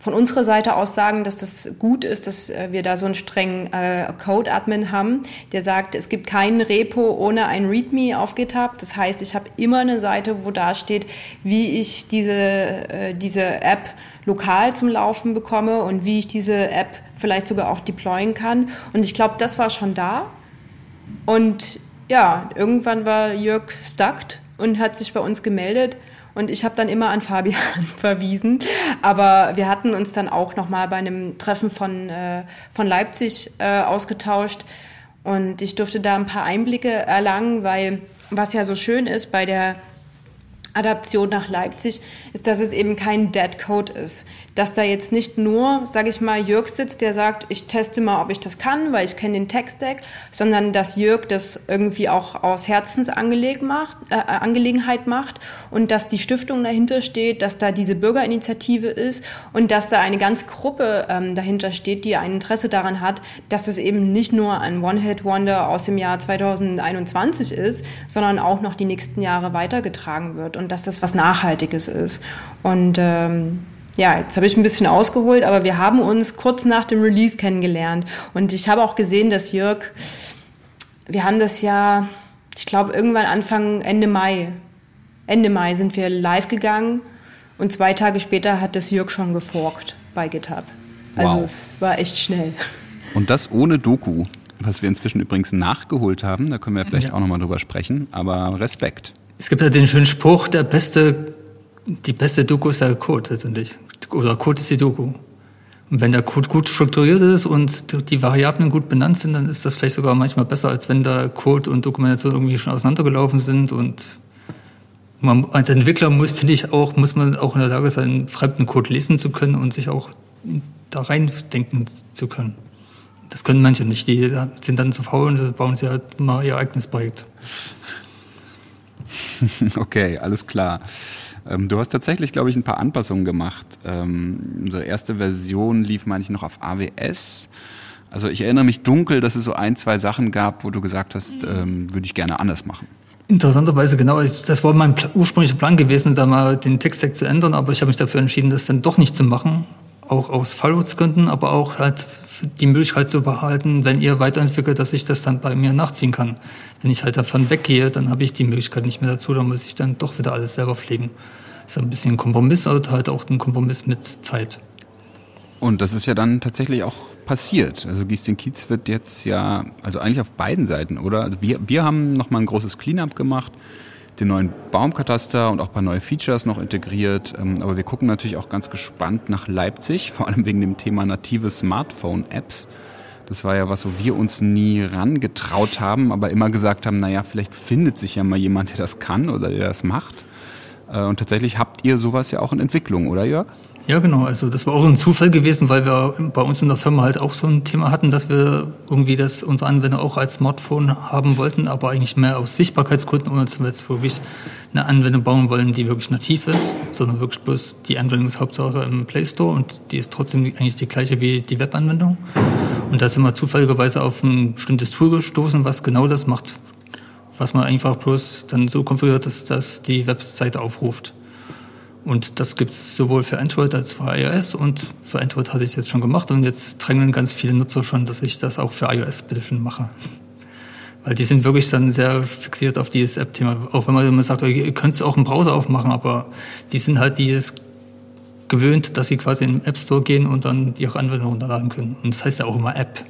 von unserer Seite aus sagen, dass das gut ist, dass äh, wir da so einen strengen äh, Code-Admin haben, der sagt, es gibt kein Repo ohne ein README auf GitHub. Das heißt, ich habe immer eine Seite, wo da steht, wie ich diese, äh, diese App lokal zum Laufen bekomme und wie ich diese App vielleicht sogar auch deployen kann. Und ich glaube, das war schon da. Und ja, irgendwann war Jörg stuckt und hat sich bei uns gemeldet und ich habe dann immer an Fabian verwiesen. Aber wir hatten uns dann auch noch mal bei einem Treffen von, äh, von Leipzig äh, ausgetauscht. Und ich durfte da ein paar Einblicke erlangen, weil was ja so schön ist bei der Adaption nach Leipzig, ist, dass es eben kein Dead Code ist. Dass da jetzt nicht nur, sage ich mal, Jörg sitzt, der sagt, ich teste mal, ob ich das kann, weil ich kenne den Tech-Stack, sondern dass Jörg das irgendwie auch aus Herzensangelegenheit macht, äh, Angelegenheit macht und dass die Stiftung dahinter steht, dass da diese Bürgerinitiative ist und dass da eine ganze Gruppe ähm, dahinter steht, die ein Interesse daran hat, dass es eben nicht nur ein One-Hit-Wonder aus dem Jahr 2021 ist, sondern auch noch die nächsten Jahre weitergetragen wird und dass das was Nachhaltiges ist. Und ähm, ja, jetzt habe ich ein bisschen ausgeholt, aber wir haben uns kurz nach dem Release kennengelernt. Und ich habe auch gesehen, dass Jörg, wir haben das ja, ich glaube, irgendwann Anfang, Ende Mai, Ende Mai sind wir live gegangen und zwei Tage später hat das Jörg schon geforkt bei GitHub. Also wow. es war echt schnell. Und das ohne Doku, was wir inzwischen übrigens nachgeholt haben. Da können wir vielleicht ja. auch nochmal drüber sprechen. Aber Respekt. Es gibt ja den schönen Spruch, der beste, die beste Doku ist der Code letztendlich. Oder Code ist die Doku. Und wenn der Code gut strukturiert ist und die Variablen gut benannt sind, dann ist das vielleicht sogar manchmal besser, als wenn der Code und Dokumentation irgendwie schon auseinandergelaufen sind. Und man, als Entwickler muss, finde ich auch, muss man auch in der Lage sein, fremden Code lesen zu können und sich auch da reindenken zu können. Das können manche nicht. Die sind dann zu faul und bauen sie halt mal ihr eigenes Projekt. okay, alles klar. Ähm, du hast tatsächlich, glaube ich, ein paar Anpassungen gemacht. Ähm, unsere erste Version lief, meine ich, noch auf AWS. Also ich erinnere mich dunkel, dass es so ein, zwei Sachen gab, wo du gesagt hast, mhm. ähm, würde ich gerne anders machen. Interessanterweise, genau, das war mein ursprünglicher Plan gewesen, da mal den Text-Tag zu ändern, aber ich habe mich dafür entschieden, das dann doch nicht zu machen. Auch aus Fallschutzgründen, aber auch halt die Möglichkeit zu behalten, wenn ihr weiterentwickelt, dass ich das dann bei mir nachziehen kann. Wenn ich halt davon weggehe, dann habe ich die Möglichkeit nicht mehr dazu, dann muss ich dann doch wieder alles selber pflegen. Ist ein bisschen ein Kompromiss, aber halt auch ein Kompromiss mit Zeit. Und das ist ja dann tatsächlich auch passiert. Also Giestin Kiez wird jetzt ja, also eigentlich auf beiden Seiten, oder? Also wir, wir haben nochmal ein großes Cleanup gemacht, den neuen Baumkataster und auch ein paar neue Features noch integriert. Ähm, aber wir gucken natürlich auch ganz gespannt nach Leipzig, vor allem wegen dem Thema native Smartphone-Apps. Das war ja was, wo wir uns nie rangetraut haben, aber immer gesagt haben, naja, vielleicht findet sich ja mal jemand, der das kann oder der das macht. Äh, und tatsächlich habt ihr sowas ja auch in Entwicklung, oder Jörg? Ja, genau. Also das war auch ein Zufall gewesen, weil wir bei uns in der Firma halt auch so ein Thema hatten, dass wir irgendwie das unsere Anwender auch als Smartphone haben wollten, aber eigentlich mehr aus Sichtbarkeitsgründen, ohne dass wir jetzt wirklich eine Anwendung bauen wollen, die wirklich nativ ist, sondern wirklich bloß die Anwendung ist Hauptsache im Play Store und die ist trotzdem eigentlich die gleiche wie die Webanwendung. Und da sind wir zufälligerweise auf ein bestimmtes Tool gestoßen, was genau das macht, was man einfach bloß dann so konfiguriert, dass das die Webseite aufruft. Und das gibt es sowohl für Android als auch für iOS. Und für Android hatte ich es jetzt schon gemacht. Und jetzt drängeln ganz viele Nutzer schon, dass ich das auch für iOS bitte schön mache. Weil die sind wirklich dann sehr fixiert auf dieses App-Thema. Auch wenn man immer sagt, ihr könnt es auch im Browser aufmachen, aber die sind halt dieses gewöhnt, dass sie quasi in den App Store gehen und dann ihre Anwendung runterladen können. Und das heißt ja auch immer App.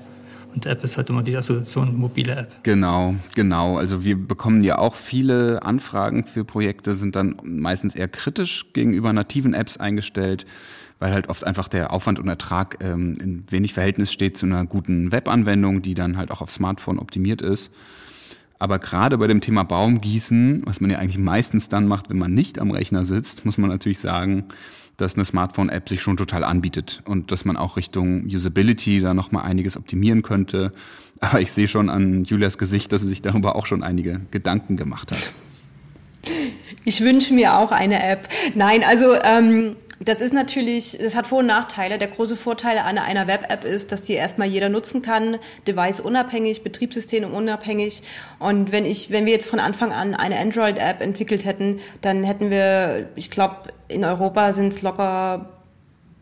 Und App ist halt immer die Assoziation mobile App. Genau, genau. Also wir bekommen ja auch viele Anfragen für Projekte, sind dann meistens eher kritisch gegenüber nativen Apps eingestellt, weil halt oft einfach der Aufwand und Ertrag ähm, in wenig Verhältnis steht zu einer guten Webanwendung, die dann halt auch auf Smartphone optimiert ist. Aber gerade bei dem Thema Baumgießen, was man ja eigentlich meistens dann macht, wenn man nicht am Rechner sitzt, muss man natürlich sagen, dass eine Smartphone-App sich schon total anbietet und dass man auch Richtung Usability da nochmal einiges optimieren könnte. Aber ich sehe schon an Julias Gesicht, dass sie sich darüber auch schon einige Gedanken gemacht hat. Ich wünsche mir auch eine App. Nein, also ähm, das ist natürlich, das hat Vor- und Nachteile. Der große Vorteil an einer Web-App ist, dass die erstmal jeder nutzen kann, device-unabhängig, Betriebssystem unabhängig. Und wenn ich, wenn wir jetzt von Anfang an eine Android-App entwickelt hätten, dann hätten wir, ich glaube, in Europa sind es locker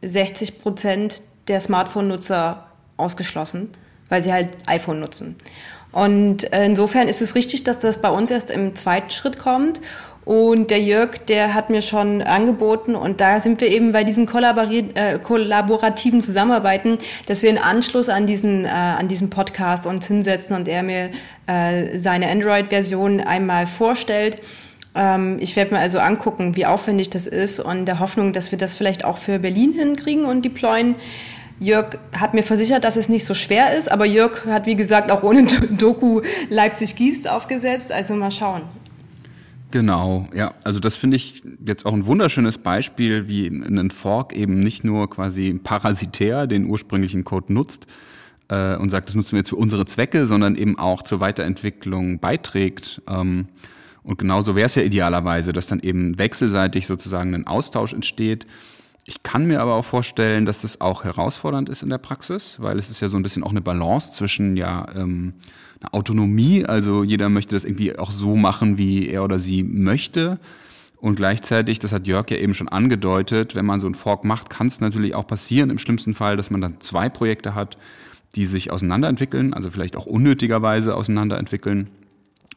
60 Prozent der Smartphone-Nutzer ausgeschlossen, weil sie halt iPhone nutzen. Und insofern ist es richtig, dass das bei uns erst im zweiten Schritt kommt. Und der Jörg, der hat mir schon angeboten, und da sind wir eben bei diesem äh, kollaborativen Zusammenarbeiten, dass wir in Anschluss an diesen, äh, an diesen Podcast uns hinsetzen und er mir äh, seine Android-Version einmal vorstellt. Ähm, ich werde mir also angucken, wie aufwendig das ist und der Hoffnung, dass wir das vielleicht auch für Berlin hinkriegen und deployen. Jörg hat mir versichert, dass es nicht so schwer ist, aber Jörg hat, wie gesagt, auch ohne Doku Leipzig-Gießt aufgesetzt. Also mal schauen. Genau, ja. Also das finde ich jetzt auch ein wunderschönes Beispiel, wie ein Fork eben nicht nur quasi parasitär den ursprünglichen Code nutzt äh, und sagt, das nutzen wir jetzt für unsere Zwecke, sondern eben auch zur Weiterentwicklung beiträgt. Ähm, und genauso wäre es ja idealerweise, dass dann eben wechselseitig sozusagen ein Austausch entsteht. Ich kann mir aber auch vorstellen, dass das auch herausfordernd ist in der Praxis, weil es ist ja so ein bisschen auch eine Balance zwischen ja ähm, eine Autonomie, also jeder möchte das irgendwie auch so machen, wie er oder sie möchte. Und gleichzeitig, das hat Jörg ja eben schon angedeutet, wenn man so einen Fork macht, kann es natürlich auch passieren, im schlimmsten Fall, dass man dann zwei Projekte hat, die sich auseinanderentwickeln, also vielleicht auch unnötigerweise auseinanderentwickeln.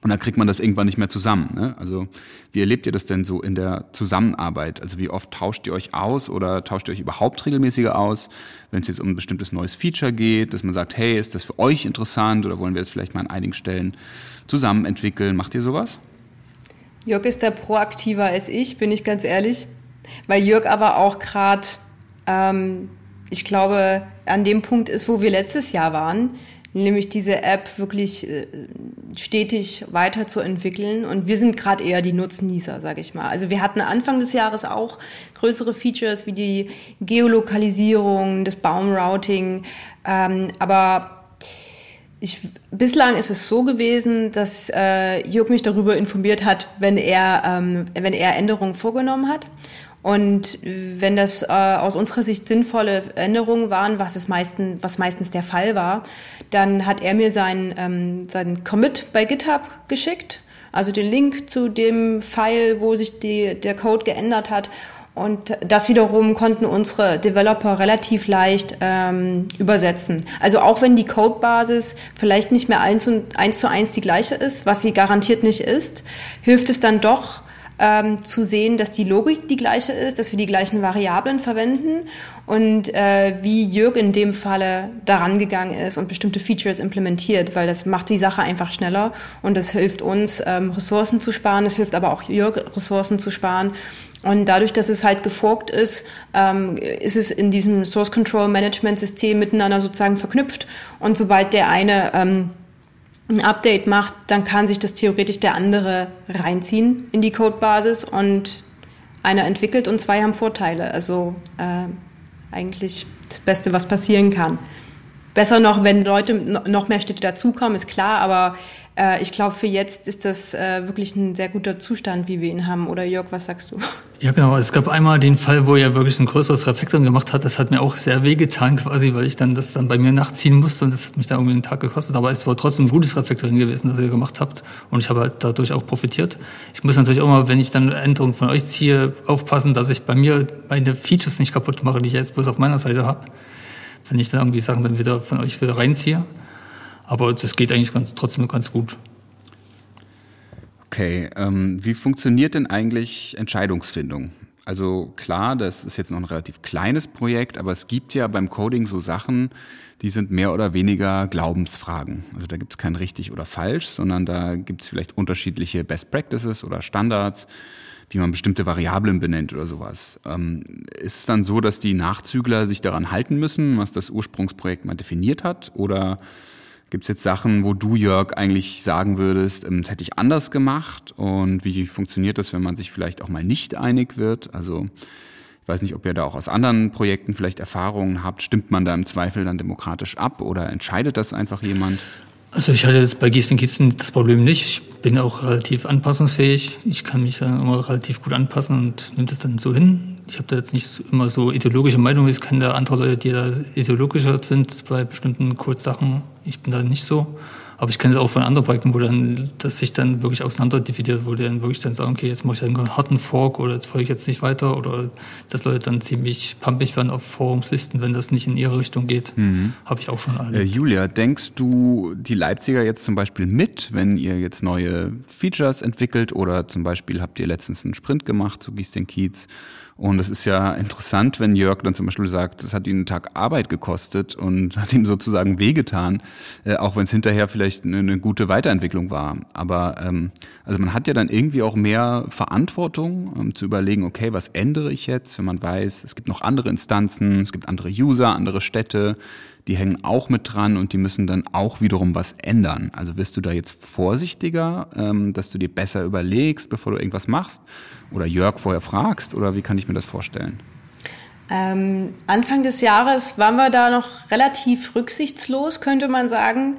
Und dann kriegt man das irgendwann nicht mehr zusammen. Ne? Also wie erlebt ihr das denn so in der Zusammenarbeit? Also wie oft tauscht ihr euch aus oder tauscht ihr euch überhaupt regelmäßiger aus, wenn es jetzt um ein bestimmtes neues Feature geht, dass man sagt, hey, ist das für euch interessant oder wollen wir das vielleicht mal an einigen Stellen zusammen entwickeln? Macht ihr sowas? Jörg ist da proaktiver als ich, bin ich ganz ehrlich. Weil Jörg aber auch gerade, ähm, ich glaube, an dem Punkt ist, wo wir letztes Jahr waren nämlich diese App wirklich äh, stetig weiterzuentwickeln. Und wir sind gerade eher die Nutznießer, sage ich mal. Also wir hatten Anfang des Jahres auch größere Features wie die Geolokalisierung, das Baumrouting, ähm, aber ich, bislang ist es so gewesen, dass äh, Jörg mich darüber informiert hat, wenn er, ähm, wenn er Änderungen vorgenommen hat. Und wenn das äh, aus unserer Sicht sinnvolle Änderungen waren, was es meisten, was meistens der Fall war, dann hat er mir seinen, ähm, seinen Commit bei GitHub geschickt. also den Link zu dem File, wo sich die, der Code geändert hat. Und das wiederum konnten unsere Developer relativ leicht ähm, übersetzen. Also auch wenn die Codebasis vielleicht nicht mehr eins, und, eins zu eins die gleiche ist, was sie garantiert nicht ist, hilft es dann doch, ähm, zu sehen, dass die Logik die gleiche ist, dass wir die gleichen Variablen verwenden und äh, wie Jörg in dem Falle daran gegangen ist und bestimmte Features implementiert, weil das macht die Sache einfach schneller und das hilft uns, ähm, Ressourcen zu sparen, es hilft aber auch Jörg, Ressourcen zu sparen. Und dadurch, dass es halt geforkt ist, ähm, ist es in diesem Source Control Management System miteinander sozusagen verknüpft. Und sobald der eine ähm, ein Update macht, dann kann sich das theoretisch der andere reinziehen in die Codebasis und einer entwickelt und zwei haben Vorteile. Also äh, eigentlich das Beste, was passieren kann. Besser noch, wenn Leute noch mehr Städte dazukommen, ist klar, aber äh, ich glaube, für jetzt ist das äh, wirklich ein sehr guter Zustand, wie wir ihn haben. Oder Jörg, was sagst du? Ja, genau. Es gab einmal den Fall, wo er wirklich ein größeres Refactoring gemacht hat. Das hat mir auch sehr wehgetan quasi, weil ich dann das dann bei mir nachziehen musste und das hat mich dann irgendwie einen Tag gekostet. Aber es war trotzdem ein gutes Refactoring gewesen, das ihr gemacht habt. Und ich habe halt dadurch auch profitiert. Ich muss natürlich auch mal, wenn ich dann Änderungen von euch ziehe, aufpassen, dass ich bei mir meine Features nicht kaputt mache, die ich jetzt bloß auf meiner Seite habe. Wenn ich dann irgendwie Sachen dann wieder von euch wieder reinziehe. Aber das geht eigentlich ganz, trotzdem ganz gut. Okay, ähm, wie funktioniert denn eigentlich Entscheidungsfindung? Also klar, das ist jetzt noch ein relativ kleines Projekt, aber es gibt ja beim Coding so Sachen, die sind mehr oder weniger Glaubensfragen. Also da gibt es kein richtig oder falsch, sondern da gibt es vielleicht unterschiedliche Best Practices oder Standards, wie man bestimmte Variablen benennt oder sowas. Ähm, ist es dann so, dass die Nachzügler sich daran halten müssen, was das Ursprungsprojekt mal definiert hat? Oder Gibt es jetzt Sachen, wo du, Jörg, eigentlich sagen würdest, ähm, das hätte ich anders gemacht? Und wie funktioniert das, wenn man sich vielleicht auch mal nicht einig wird? Also ich weiß nicht, ob ihr da auch aus anderen Projekten vielleicht Erfahrungen habt. Stimmt man da im Zweifel dann demokratisch ab oder entscheidet das einfach jemand? Also ich hatte jetzt bei Gießen Kitzen das Problem nicht. Ich bin auch relativ anpassungsfähig. Ich kann mich dann immer relativ gut anpassen und nehme das dann so hin ich habe da jetzt nicht immer so ideologische Meinungen. Ich kenne da andere Leute, die da ideologischer sind bei bestimmten Kurzsachen. Ich bin da nicht so. Aber ich kenne es auch von anderen Projekten, wo dann das sich dann wirklich auseinanderdividiert, wo die dann wirklich dann sagen, okay, jetzt mache ich einen harten Fork oder jetzt folge ich jetzt nicht weiter oder dass Leute dann ziemlich pumpig werden auf Forumslisten, wenn das nicht in ihre Richtung geht. Mhm. Habe ich auch schon erlebt. Äh, Julia, denkst du die Leipziger jetzt zum Beispiel mit, wenn ihr jetzt neue Features entwickelt oder zum Beispiel habt ihr letztens einen Sprint gemacht zu Gieß den Kiez und es ist ja interessant, wenn Jörg dann zum Beispiel sagt, das hat ihn einen Tag Arbeit gekostet und hat ihm sozusagen wehgetan, äh, auch wenn es hinterher vielleicht eine, eine, gute Weiterentwicklung war. Aber ähm, also man hat ja dann irgendwie auch mehr Verantwortung, um zu überlegen, okay, was ändere ich jetzt, wenn man weiß, es gibt noch andere Instanzen, es gibt andere User, andere Städte, die hängen auch mit dran und die müssen dann auch wiederum was ändern. Also wirst du da jetzt vorsichtiger, ähm, dass du dir besser überlegst, bevor du irgendwas machst? Oder Jörg vorher fragst? Oder wie kann ich mir das vorstellen? Ähm, Anfang des Jahres waren wir da noch relativ rücksichtslos, könnte man sagen,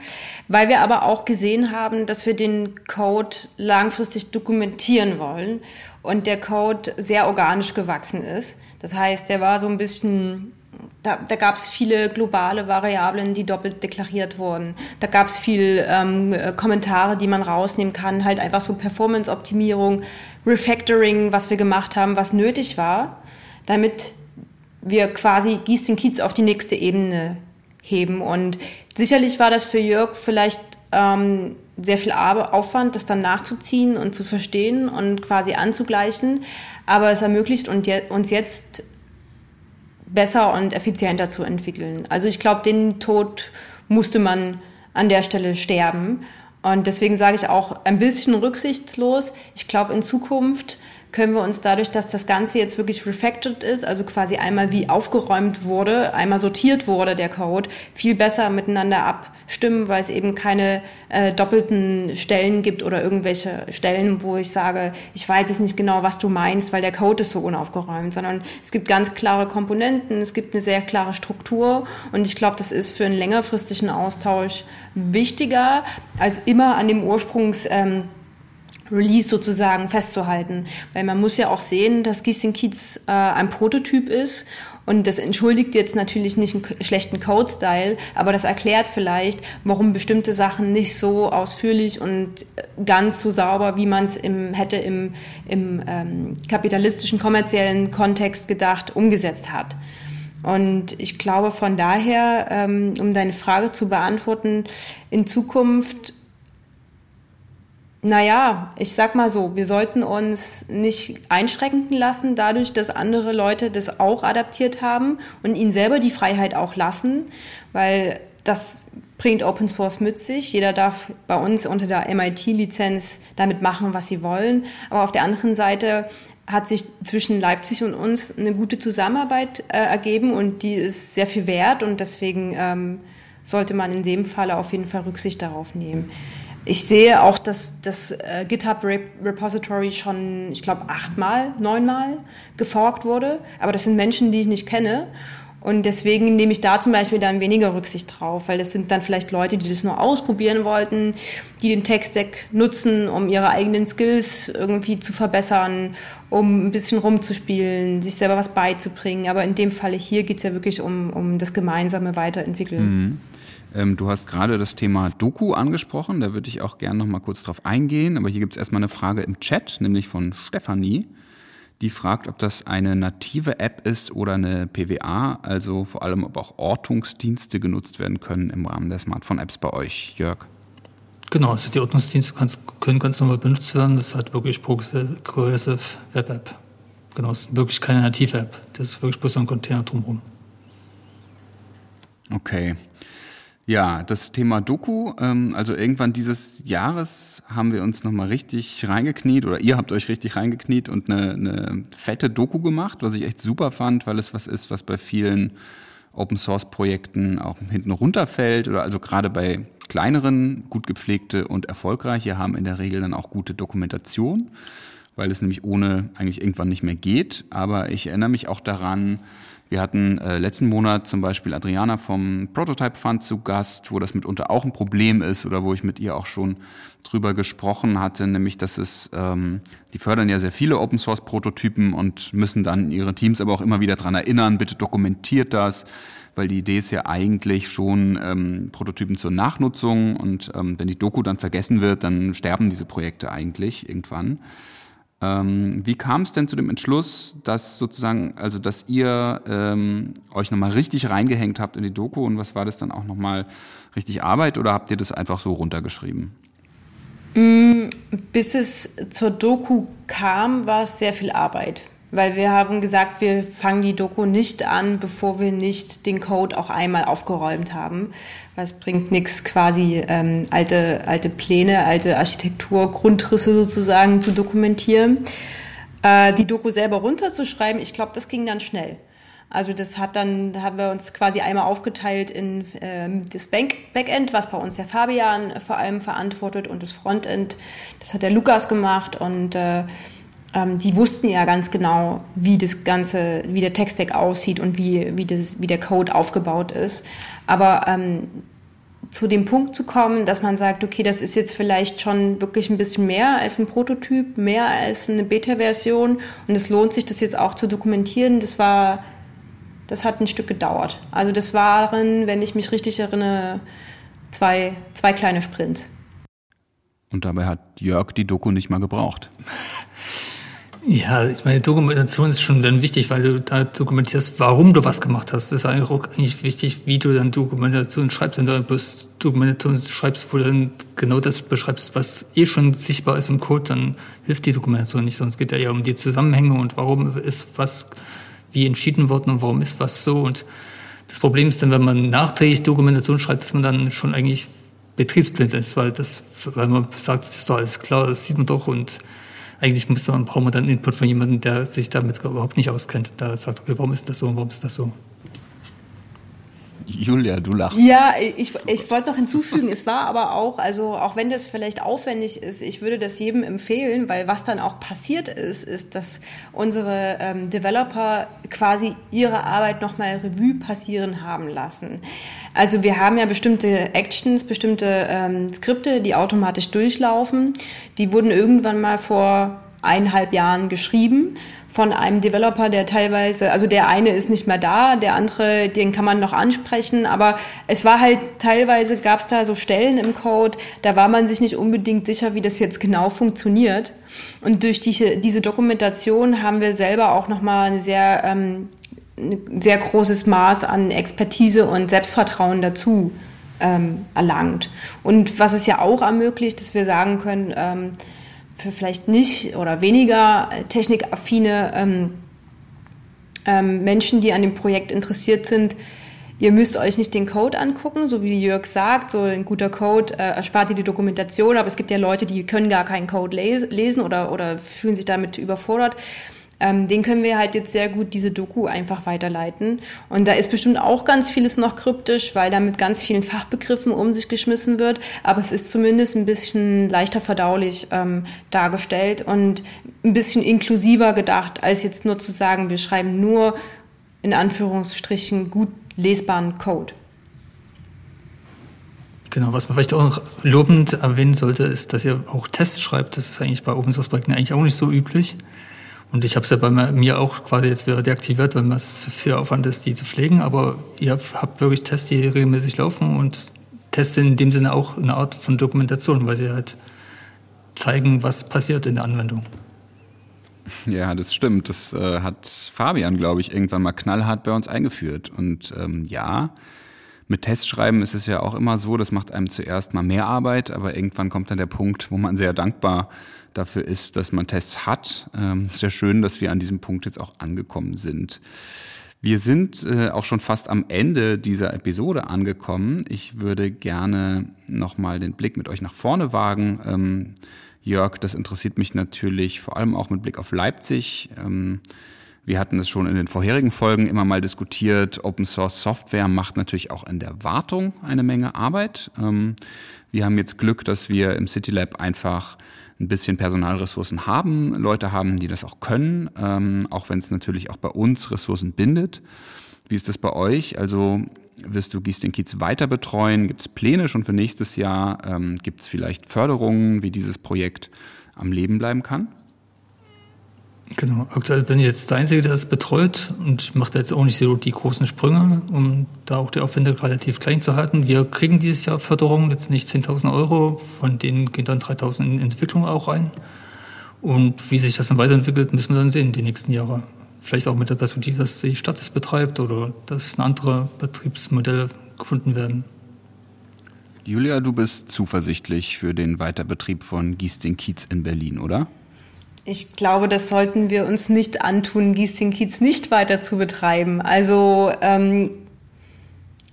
weil wir aber auch gesehen haben, dass wir den Code langfristig dokumentieren wollen und der Code sehr organisch gewachsen ist. Das heißt, der war so ein bisschen da, da gab es viele globale Variablen, die doppelt deklariert wurden. Da gab es viel ähm, Kommentare, die man rausnehmen kann, halt einfach so Performance-Optimierung, Refactoring, was wir gemacht haben, was nötig war, damit wir quasi Gieß den Kiez auf die nächste Ebene heben. Und sicherlich war das für Jörg vielleicht ähm, sehr viel Aufwand, das dann nachzuziehen und zu verstehen und quasi anzugleichen. Aber es ermöglicht uns jetzt besser und effizienter zu entwickeln. Also ich glaube, den Tod musste man an der Stelle sterben. Und deswegen sage ich auch ein bisschen rücksichtslos. Ich glaube, in Zukunft können wir uns dadurch, dass das Ganze jetzt wirklich refactored ist, also quasi einmal wie aufgeräumt wurde, einmal sortiert wurde der Code, viel besser miteinander abstimmen, weil es eben keine äh, doppelten Stellen gibt oder irgendwelche Stellen, wo ich sage, ich weiß jetzt nicht genau, was du meinst, weil der Code ist so unaufgeräumt, sondern es gibt ganz klare Komponenten, es gibt eine sehr klare Struktur und ich glaube, das ist für einen längerfristigen Austausch wichtiger, als immer an dem Ursprungs ähm, Release sozusagen festzuhalten. Weil man muss ja auch sehen, dass Gießen Kiez äh, ein Prototyp ist Und das entschuldigt jetzt natürlich nicht einen schlechten Code-Style, aber das erklärt vielleicht, warum bestimmte Sachen nicht so ausführlich und ganz so sauber, wie man es im, hätte im, im ähm, kapitalistischen, kommerziellen Kontext gedacht, umgesetzt hat. Und ich glaube von daher, ähm, um deine Frage zu beantworten, in Zukunft naja, ich sag mal so, wir sollten uns nicht einschränken lassen dadurch, dass andere Leute das auch adaptiert haben und ihnen selber die Freiheit auch lassen, weil das bringt Open Source mit sich. Jeder darf bei uns unter der MIT-Lizenz damit machen, was sie wollen. Aber auf der anderen Seite hat sich zwischen Leipzig und uns eine gute Zusammenarbeit äh, ergeben und die ist sehr viel wert und deswegen ähm, sollte man in dem Falle auf jeden Fall Rücksicht darauf nehmen. Ich sehe auch, dass das äh, GitHub Repository schon, ich glaube, achtmal, neunmal geforkt wurde. Aber das sind Menschen, die ich nicht kenne. Und deswegen nehme ich da zum Beispiel dann weniger Rücksicht drauf, weil das sind dann vielleicht Leute, die das nur ausprobieren wollten, die den Tech-Stack nutzen, um ihre eigenen Skills irgendwie zu verbessern, um ein bisschen rumzuspielen, sich selber was beizubringen. Aber in dem Falle hier geht es ja wirklich um, um das gemeinsame Weiterentwickeln. Mhm. Ähm, du hast gerade das Thema Doku angesprochen, da würde ich auch gerne noch mal kurz drauf eingehen. Aber hier gibt es erstmal eine Frage im Chat, nämlich von Stefanie. Die fragt, ob das eine native App ist oder eine PWA, also vor allem, ob auch Ortungsdienste genutzt werden können im Rahmen der Smartphone-Apps bei euch, Jörg. Genau, also die Ortungsdienste können ganz normal benutzt werden. Das hat wirklich Progressive Web App. Genau, es ist wirklich keine native App. Das ist wirklich bloß ein Container drumherum. Okay. Ja, das Thema Doku, ähm, also irgendwann dieses Jahres haben wir uns nochmal richtig reingekniet oder ihr habt euch richtig reingekniet und eine, eine fette Doku gemacht, was ich echt super fand, weil es was ist, was bei vielen Open Source Projekten auch hinten runterfällt oder also gerade bei kleineren, gut gepflegte und erfolgreiche haben in der Regel dann auch gute Dokumentation, weil es nämlich ohne eigentlich irgendwann nicht mehr geht. Aber ich erinnere mich auch daran, wir hatten äh, letzten Monat zum Beispiel Adriana vom Prototype Fund zu Gast, wo das mitunter auch ein Problem ist oder wo ich mit ihr auch schon drüber gesprochen hatte, nämlich dass es, ähm, die fördern ja sehr viele Open Source Prototypen und müssen dann ihre Teams aber auch immer wieder dran erinnern, bitte dokumentiert das, weil die Idee ist ja eigentlich schon ähm, Prototypen zur Nachnutzung und ähm, wenn die Doku dann vergessen wird, dann sterben diese Projekte eigentlich irgendwann. Ähm, wie kam es denn zu dem Entschluss, dass sozusagen, also dass ihr ähm, euch nochmal richtig reingehängt habt in die Doku und was war das dann auch nochmal richtig Arbeit oder habt ihr das einfach so runtergeschrieben? Mm, bis es zur Doku kam, war es sehr viel Arbeit weil wir haben gesagt, wir fangen die Doku nicht an, bevor wir nicht den Code auch einmal aufgeräumt haben. Weil es bringt nichts, quasi ähm, alte, alte Pläne, alte Architektur, Grundrisse sozusagen zu dokumentieren. Äh, die Doku selber runterzuschreiben, ich glaube, das ging dann schnell. Also das hat dann, da haben wir uns quasi einmal aufgeteilt in ähm, das Bank Backend, was bei uns der Fabian vor allem verantwortet und das Frontend, das hat der Lukas gemacht und äh, ähm, die wussten ja ganz genau, wie das Ganze, wie der Tech-Stack aussieht und wie, wie, das, wie der Code aufgebaut ist. Aber ähm, zu dem Punkt zu kommen, dass man sagt, okay, das ist jetzt vielleicht schon wirklich ein bisschen mehr als ein Prototyp, mehr als eine Beta-Version und es lohnt sich, das jetzt auch zu dokumentieren, das war, das hat ein Stück gedauert. Also das waren, wenn ich mich richtig erinnere, zwei, zwei kleine Sprints. Und dabei hat Jörg die Doku nicht mal gebraucht. Ja, ich meine, Dokumentation ist schon dann wichtig, weil du da dokumentierst, warum du was gemacht hast. Das ist eigentlich wichtig, wie du dann Dokumentation schreibst. Wenn du bloß Dokumentation schreibst, wo du dann genau das beschreibst, was eh schon sichtbar ist im Code, dann hilft die Dokumentation nicht. Sonst geht ja eher um die Zusammenhänge und warum ist was wie entschieden worden und warum ist was so. Und das Problem ist dann, wenn man nachträglich Dokumentation schreibt, dass man dann schon eigentlich betriebsblind ist, weil das, weil man sagt, das ist doch alles klar, das sieht man doch und eigentlich muss man, braucht man dann Input von jemandem, der sich damit überhaupt nicht auskennt. Da sagt, okay, warum ist das so und warum ist das so? Julia, du lachst. Ja, ich, ich wollte noch hinzufügen, es war aber auch, also auch wenn das vielleicht aufwendig ist, ich würde das jedem empfehlen, weil was dann auch passiert ist, ist, dass unsere ähm, Developer quasi ihre Arbeit nochmal Revue passieren haben lassen. Also wir haben ja bestimmte Actions, bestimmte ähm, Skripte, die automatisch durchlaufen. Die wurden irgendwann mal vor eineinhalb Jahren geschrieben von einem Developer, der teilweise, also der eine ist nicht mehr da, der andere, den kann man noch ansprechen, aber es war halt teilweise gab es da so Stellen im Code, da war man sich nicht unbedingt sicher, wie das jetzt genau funktioniert. Und durch die, diese Dokumentation haben wir selber auch nochmal eine sehr, ähm, ein sehr großes Maß an Expertise und Selbstvertrauen dazu ähm, erlangt. Und was es ja auch ermöglicht, dass wir sagen können, ähm, für vielleicht nicht oder weniger technikaffine ähm, ähm, Menschen, die an dem Projekt interessiert sind, ihr müsst euch nicht den Code angucken, so wie Jörg sagt, so ein guter Code äh, erspart dir die Dokumentation, aber es gibt ja Leute, die können gar keinen Code les lesen oder, oder fühlen sich damit überfordert. Ähm, den können wir halt jetzt sehr gut diese Doku einfach weiterleiten. Und da ist bestimmt auch ganz vieles noch kryptisch, weil da mit ganz vielen Fachbegriffen um sich geschmissen wird. Aber es ist zumindest ein bisschen leichter verdaulich ähm, dargestellt und ein bisschen inklusiver gedacht, als jetzt nur zu sagen, wir schreiben nur in Anführungsstrichen gut lesbaren Code. Genau, was man vielleicht auch noch lobend erwähnen sollte, ist, dass ihr auch Tests schreibt. Das ist eigentlich bei Open Source Projekten eigentlich auch nicht so üblich. Und ich habe es ja bei mir auch quasi jetzt wieder deaktiviert, weil es viel Aufwand ist, die zu pflegen. Aber ihr habt wirklich Tests, die regelmäßig laufen und Tests in dem Sinne auch eine Art von Dokumentation, weil sie halt zeigen, was passiert in der Anwendung. Ja, das stimmt. Das äh, hat Fabian, glaube ich, irgendwann mal knallhart bei uns eingeführt. Und ähm, ja, mit Testschreiben ist es ja auch immer so, das macht einem zuerst mal mehr Arbeit, aber irgendwann kommt dann der Punkt, wo man sehr dankbar dafür ist, dass man Tests hat. Ähm, sehr schön, dass wir an diesem Punkt jetzt auch angekommen sind. Wir sind äh, auch schon fast am Ende dieser Episode angekommen. Ich würde gerne nochmal den Blick mit euch nach vorne wagen. Ähm, Jörg, das interessiert mich natürlich vor allem auch mit Blick auf Leipzig. Ähm, wir hatten es schon in den vorherigen Folgen immer mal diskutiert. Open Source Software macht natürlich auch in der Wartung eine Menge Arbeit. Wir haben jetzt Glück, dass wir im City Lab einfach ein bisschen Personalressourcen haben, Leute haben, die das auch können, ähm, auch wenn es natürlich auch bei uns Ressourcen bindet. Wie ist das bei euch? Also wirst du Gieß den Kiez weiter betreuen? Gibt es Pläne schon für nächstes Jahr? Ähm, Gibt es vielleicht Förderungen, wie dieses Projekt am Leben bleiben kann? Genau, aktuell bin ich jetzt der Einzige, der es betreut und mache da jetzt auch nicht so die großen Sprünge, um da auch die Aufwände relativ klein zu halten. Wir kriegen dieses Jahr Förderung, jetzt nicht 10.000 Euro, von denen gehen dann 3.000 in Entwicklung auch rein. Und wie sich das dann weiterentwickelt, müssen wir dann sehen, die nächsten Jahre. Vielleicht auch mit der Perspektive, dass die Stadt es betreibt oder dass andere Betriebsmodelle gefunden werden. Julia, du bist zuversichtlich für den Weiterbetrieb von Gieß den Kiez in Berlin, oder? Ich glaube, das sollten wir uns nicht antun, Giesting-Kiez nicht weiter zu betreiben. Also ähm,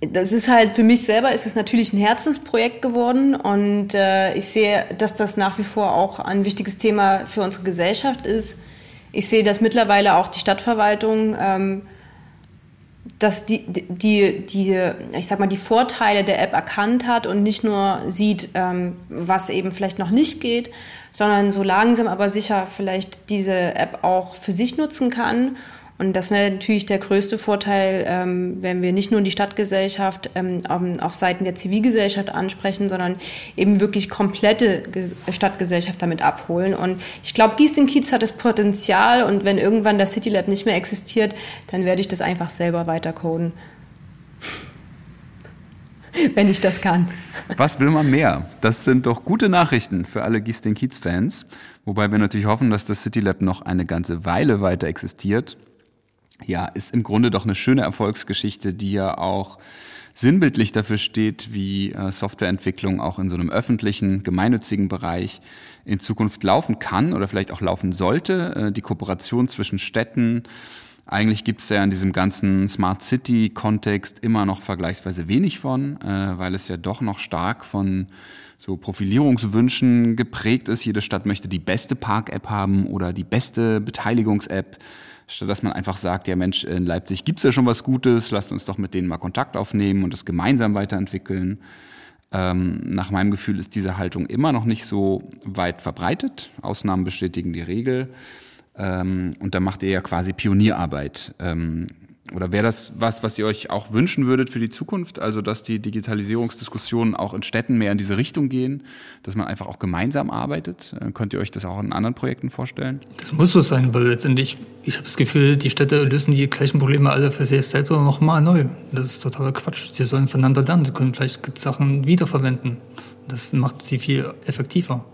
das ist halt für mich selber ist es natürlich ein Herzensprojekt geworden und äh, ich sehe, dass das nach wie vor auch ein wichtiges Thema für unsere Gesellschaft ist. Ich sehe, dass mittlerweile auch die Stadtverwaltung ähm, dass die, die, die, ich sag mal, die Vorteile der App erkannt hat und nicht nur sieht, ähm, was eben vielleicht noch nicht geht, sondern so langsam aber sicher vielleicht diese App auch für sich nutzen kann und das wäre natürlich der größte Vorteil, ähm, wenn wir nicht nur die Stadtgesellschaft ähm, auf Seiten der Zivilgesellschaft ansprechen, sondern eben wirklich komplette Stadtgesellschaft damit abholen. Und ich glaube, Gießen-Kiez hat das Potenzial und wenn irgendwann das City Lab nicht mehr existiert, dann werde ich das einfach selber weitercoden. wenn ich das kann. Was will man mehr? Das sind doch gute Nachrichten für alle Gießen-Kiez-Fans. Wobei wir natürlich hoffen, dass das City Lab noch eine ganze Weile weiter existiert ja, ist im Grunde doch eine schöne Erfolgsgeschichte, die ja auch sinnbildlich dafür steht, wie äh, Softwareentwicklung auch in so einem öffentlichen, gemeinnützigen Bereich in Zukunft laufen kann oder vielleicht auch laufen sollte. Äh, die Kooperation zwischen Städten, eigentlich gibt es ja in diesem ganzen Smart City-Kontext immer noch vergleichsweise wenig von, äh, weil es ja doch noch stark von so Profilierungswünschen geprägt ist. Jede Stadt möchte die beste Park-App haben oder die beste Beteiligungs-App statt dass man einfach sagt, ja Mensch, in Leipzig gibt's ja schon was Gutes, lasst uns doch mit denen mal Kontakt aufnehmen und das gemeinsam weiterentwickeln. Ähm, nach meinem Gefühl ist diese Haltung immer noch nicht so weit verbreitet. Ausnahmen bestätigen die Regel. Ähm, und da macht ihr ja quasi Pionierarbeit. Ähm, oder wäre das was, was ihr euch auch wünschen würdet für die Zukunft? Also, dass die Digitalisierungsdiskussionen auch in Städten mehr in diese Richtung gehen, dass man einfach auch gemeinsam arbeitet? Äh, könnt ihr euch das auch in anderen Projekten vorstellen? Das muss so sein, weil letztendlich, ich habe das Gefühl, die Städte lösen die gleichen Probleme alle für sich selber nochmal neu. Das ist totaler Quatsch. Sie sollen voneinander lernen, sie können vielleicht Sachen wiederverwenden. Das macht sie viel effektiver.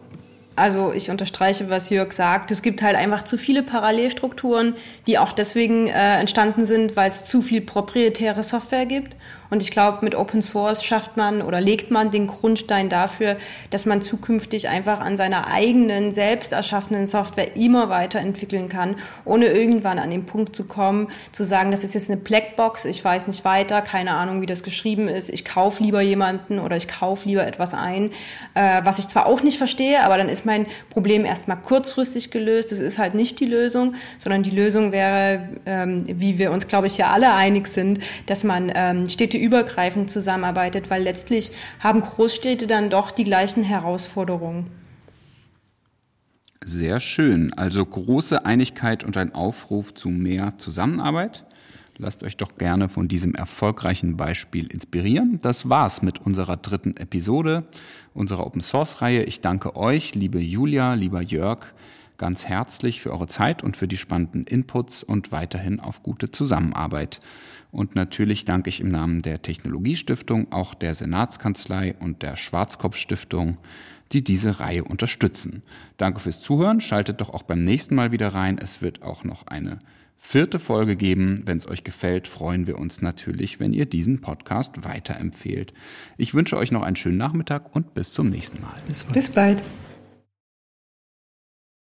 Also ich unterstreiche, was Jörg sagt. Es gibt halt einfach zu viele Parallelstrukturen, die auch deswegen äh, entstanden sind, weil es zu viel proprietäre Software gibt und ich glaube, mit Open Source schafft man oder legt man den Grundstein dafür, dass man zukünftig einfach an seiner eigenen, selbst erschaffenen Software immer weiterentwickeln kann, ohne irgendwann an den Punkt zu kommen, zu sagen, das ist jetzt eine Blackbox, ich weiß nicht weiter, keine Ahnung, wie das geschrieben ist, ich kaufe lieber jemanden oder ich kaufe lieber etwas ein, äh, was ich zwar auch nicht verstehe, aber dann ist mein Problem erstmal kurzfristig gelöst. Das ist halt nicht die Lösung, sondern die Lösung wäre, ähm, wie wir uns, glaube ich, ja alle einig sind, dass man ähm, Städte städteübergreifend zusammenarbeitet, weil letztlich haben Großstädte dann doch die gleichen Herausforderungen. Sehr schön. Also große Einigkeit und ein Aufruf zu mehr Zusammenarbeit. Lasst euch doch gerne von diesem erfolgreichen Beispiel inspirieren. Das war's mit unserer dritten Episode unserer Open Source Reihe. Ich danke euch, liebe Julia, lieber Jörg, ganz herzlich für eure Zeit und für die spannenden Inputs und weiterhin auf gute Zusammenarbeit. Und natürlich danke ich im Namen der Technologiestiftung auch der Senatskanzlei und der Schwarzkopf Stiftung, die diese Reihe unterstützen. Danke fürs Zuhören. Schaltet doch auch beim nächsten Mal wieder rein. Es wird auch noch eine vierte Folge geben. Wenn es euch gefällt, freuen wir uns natürlich, wenn ihr diesen Podcast weiterempfehlt. Ich wünsche euch noch einen schönen Nachmittag und bis zum nächsten Mal. Bis bald. Bis bald.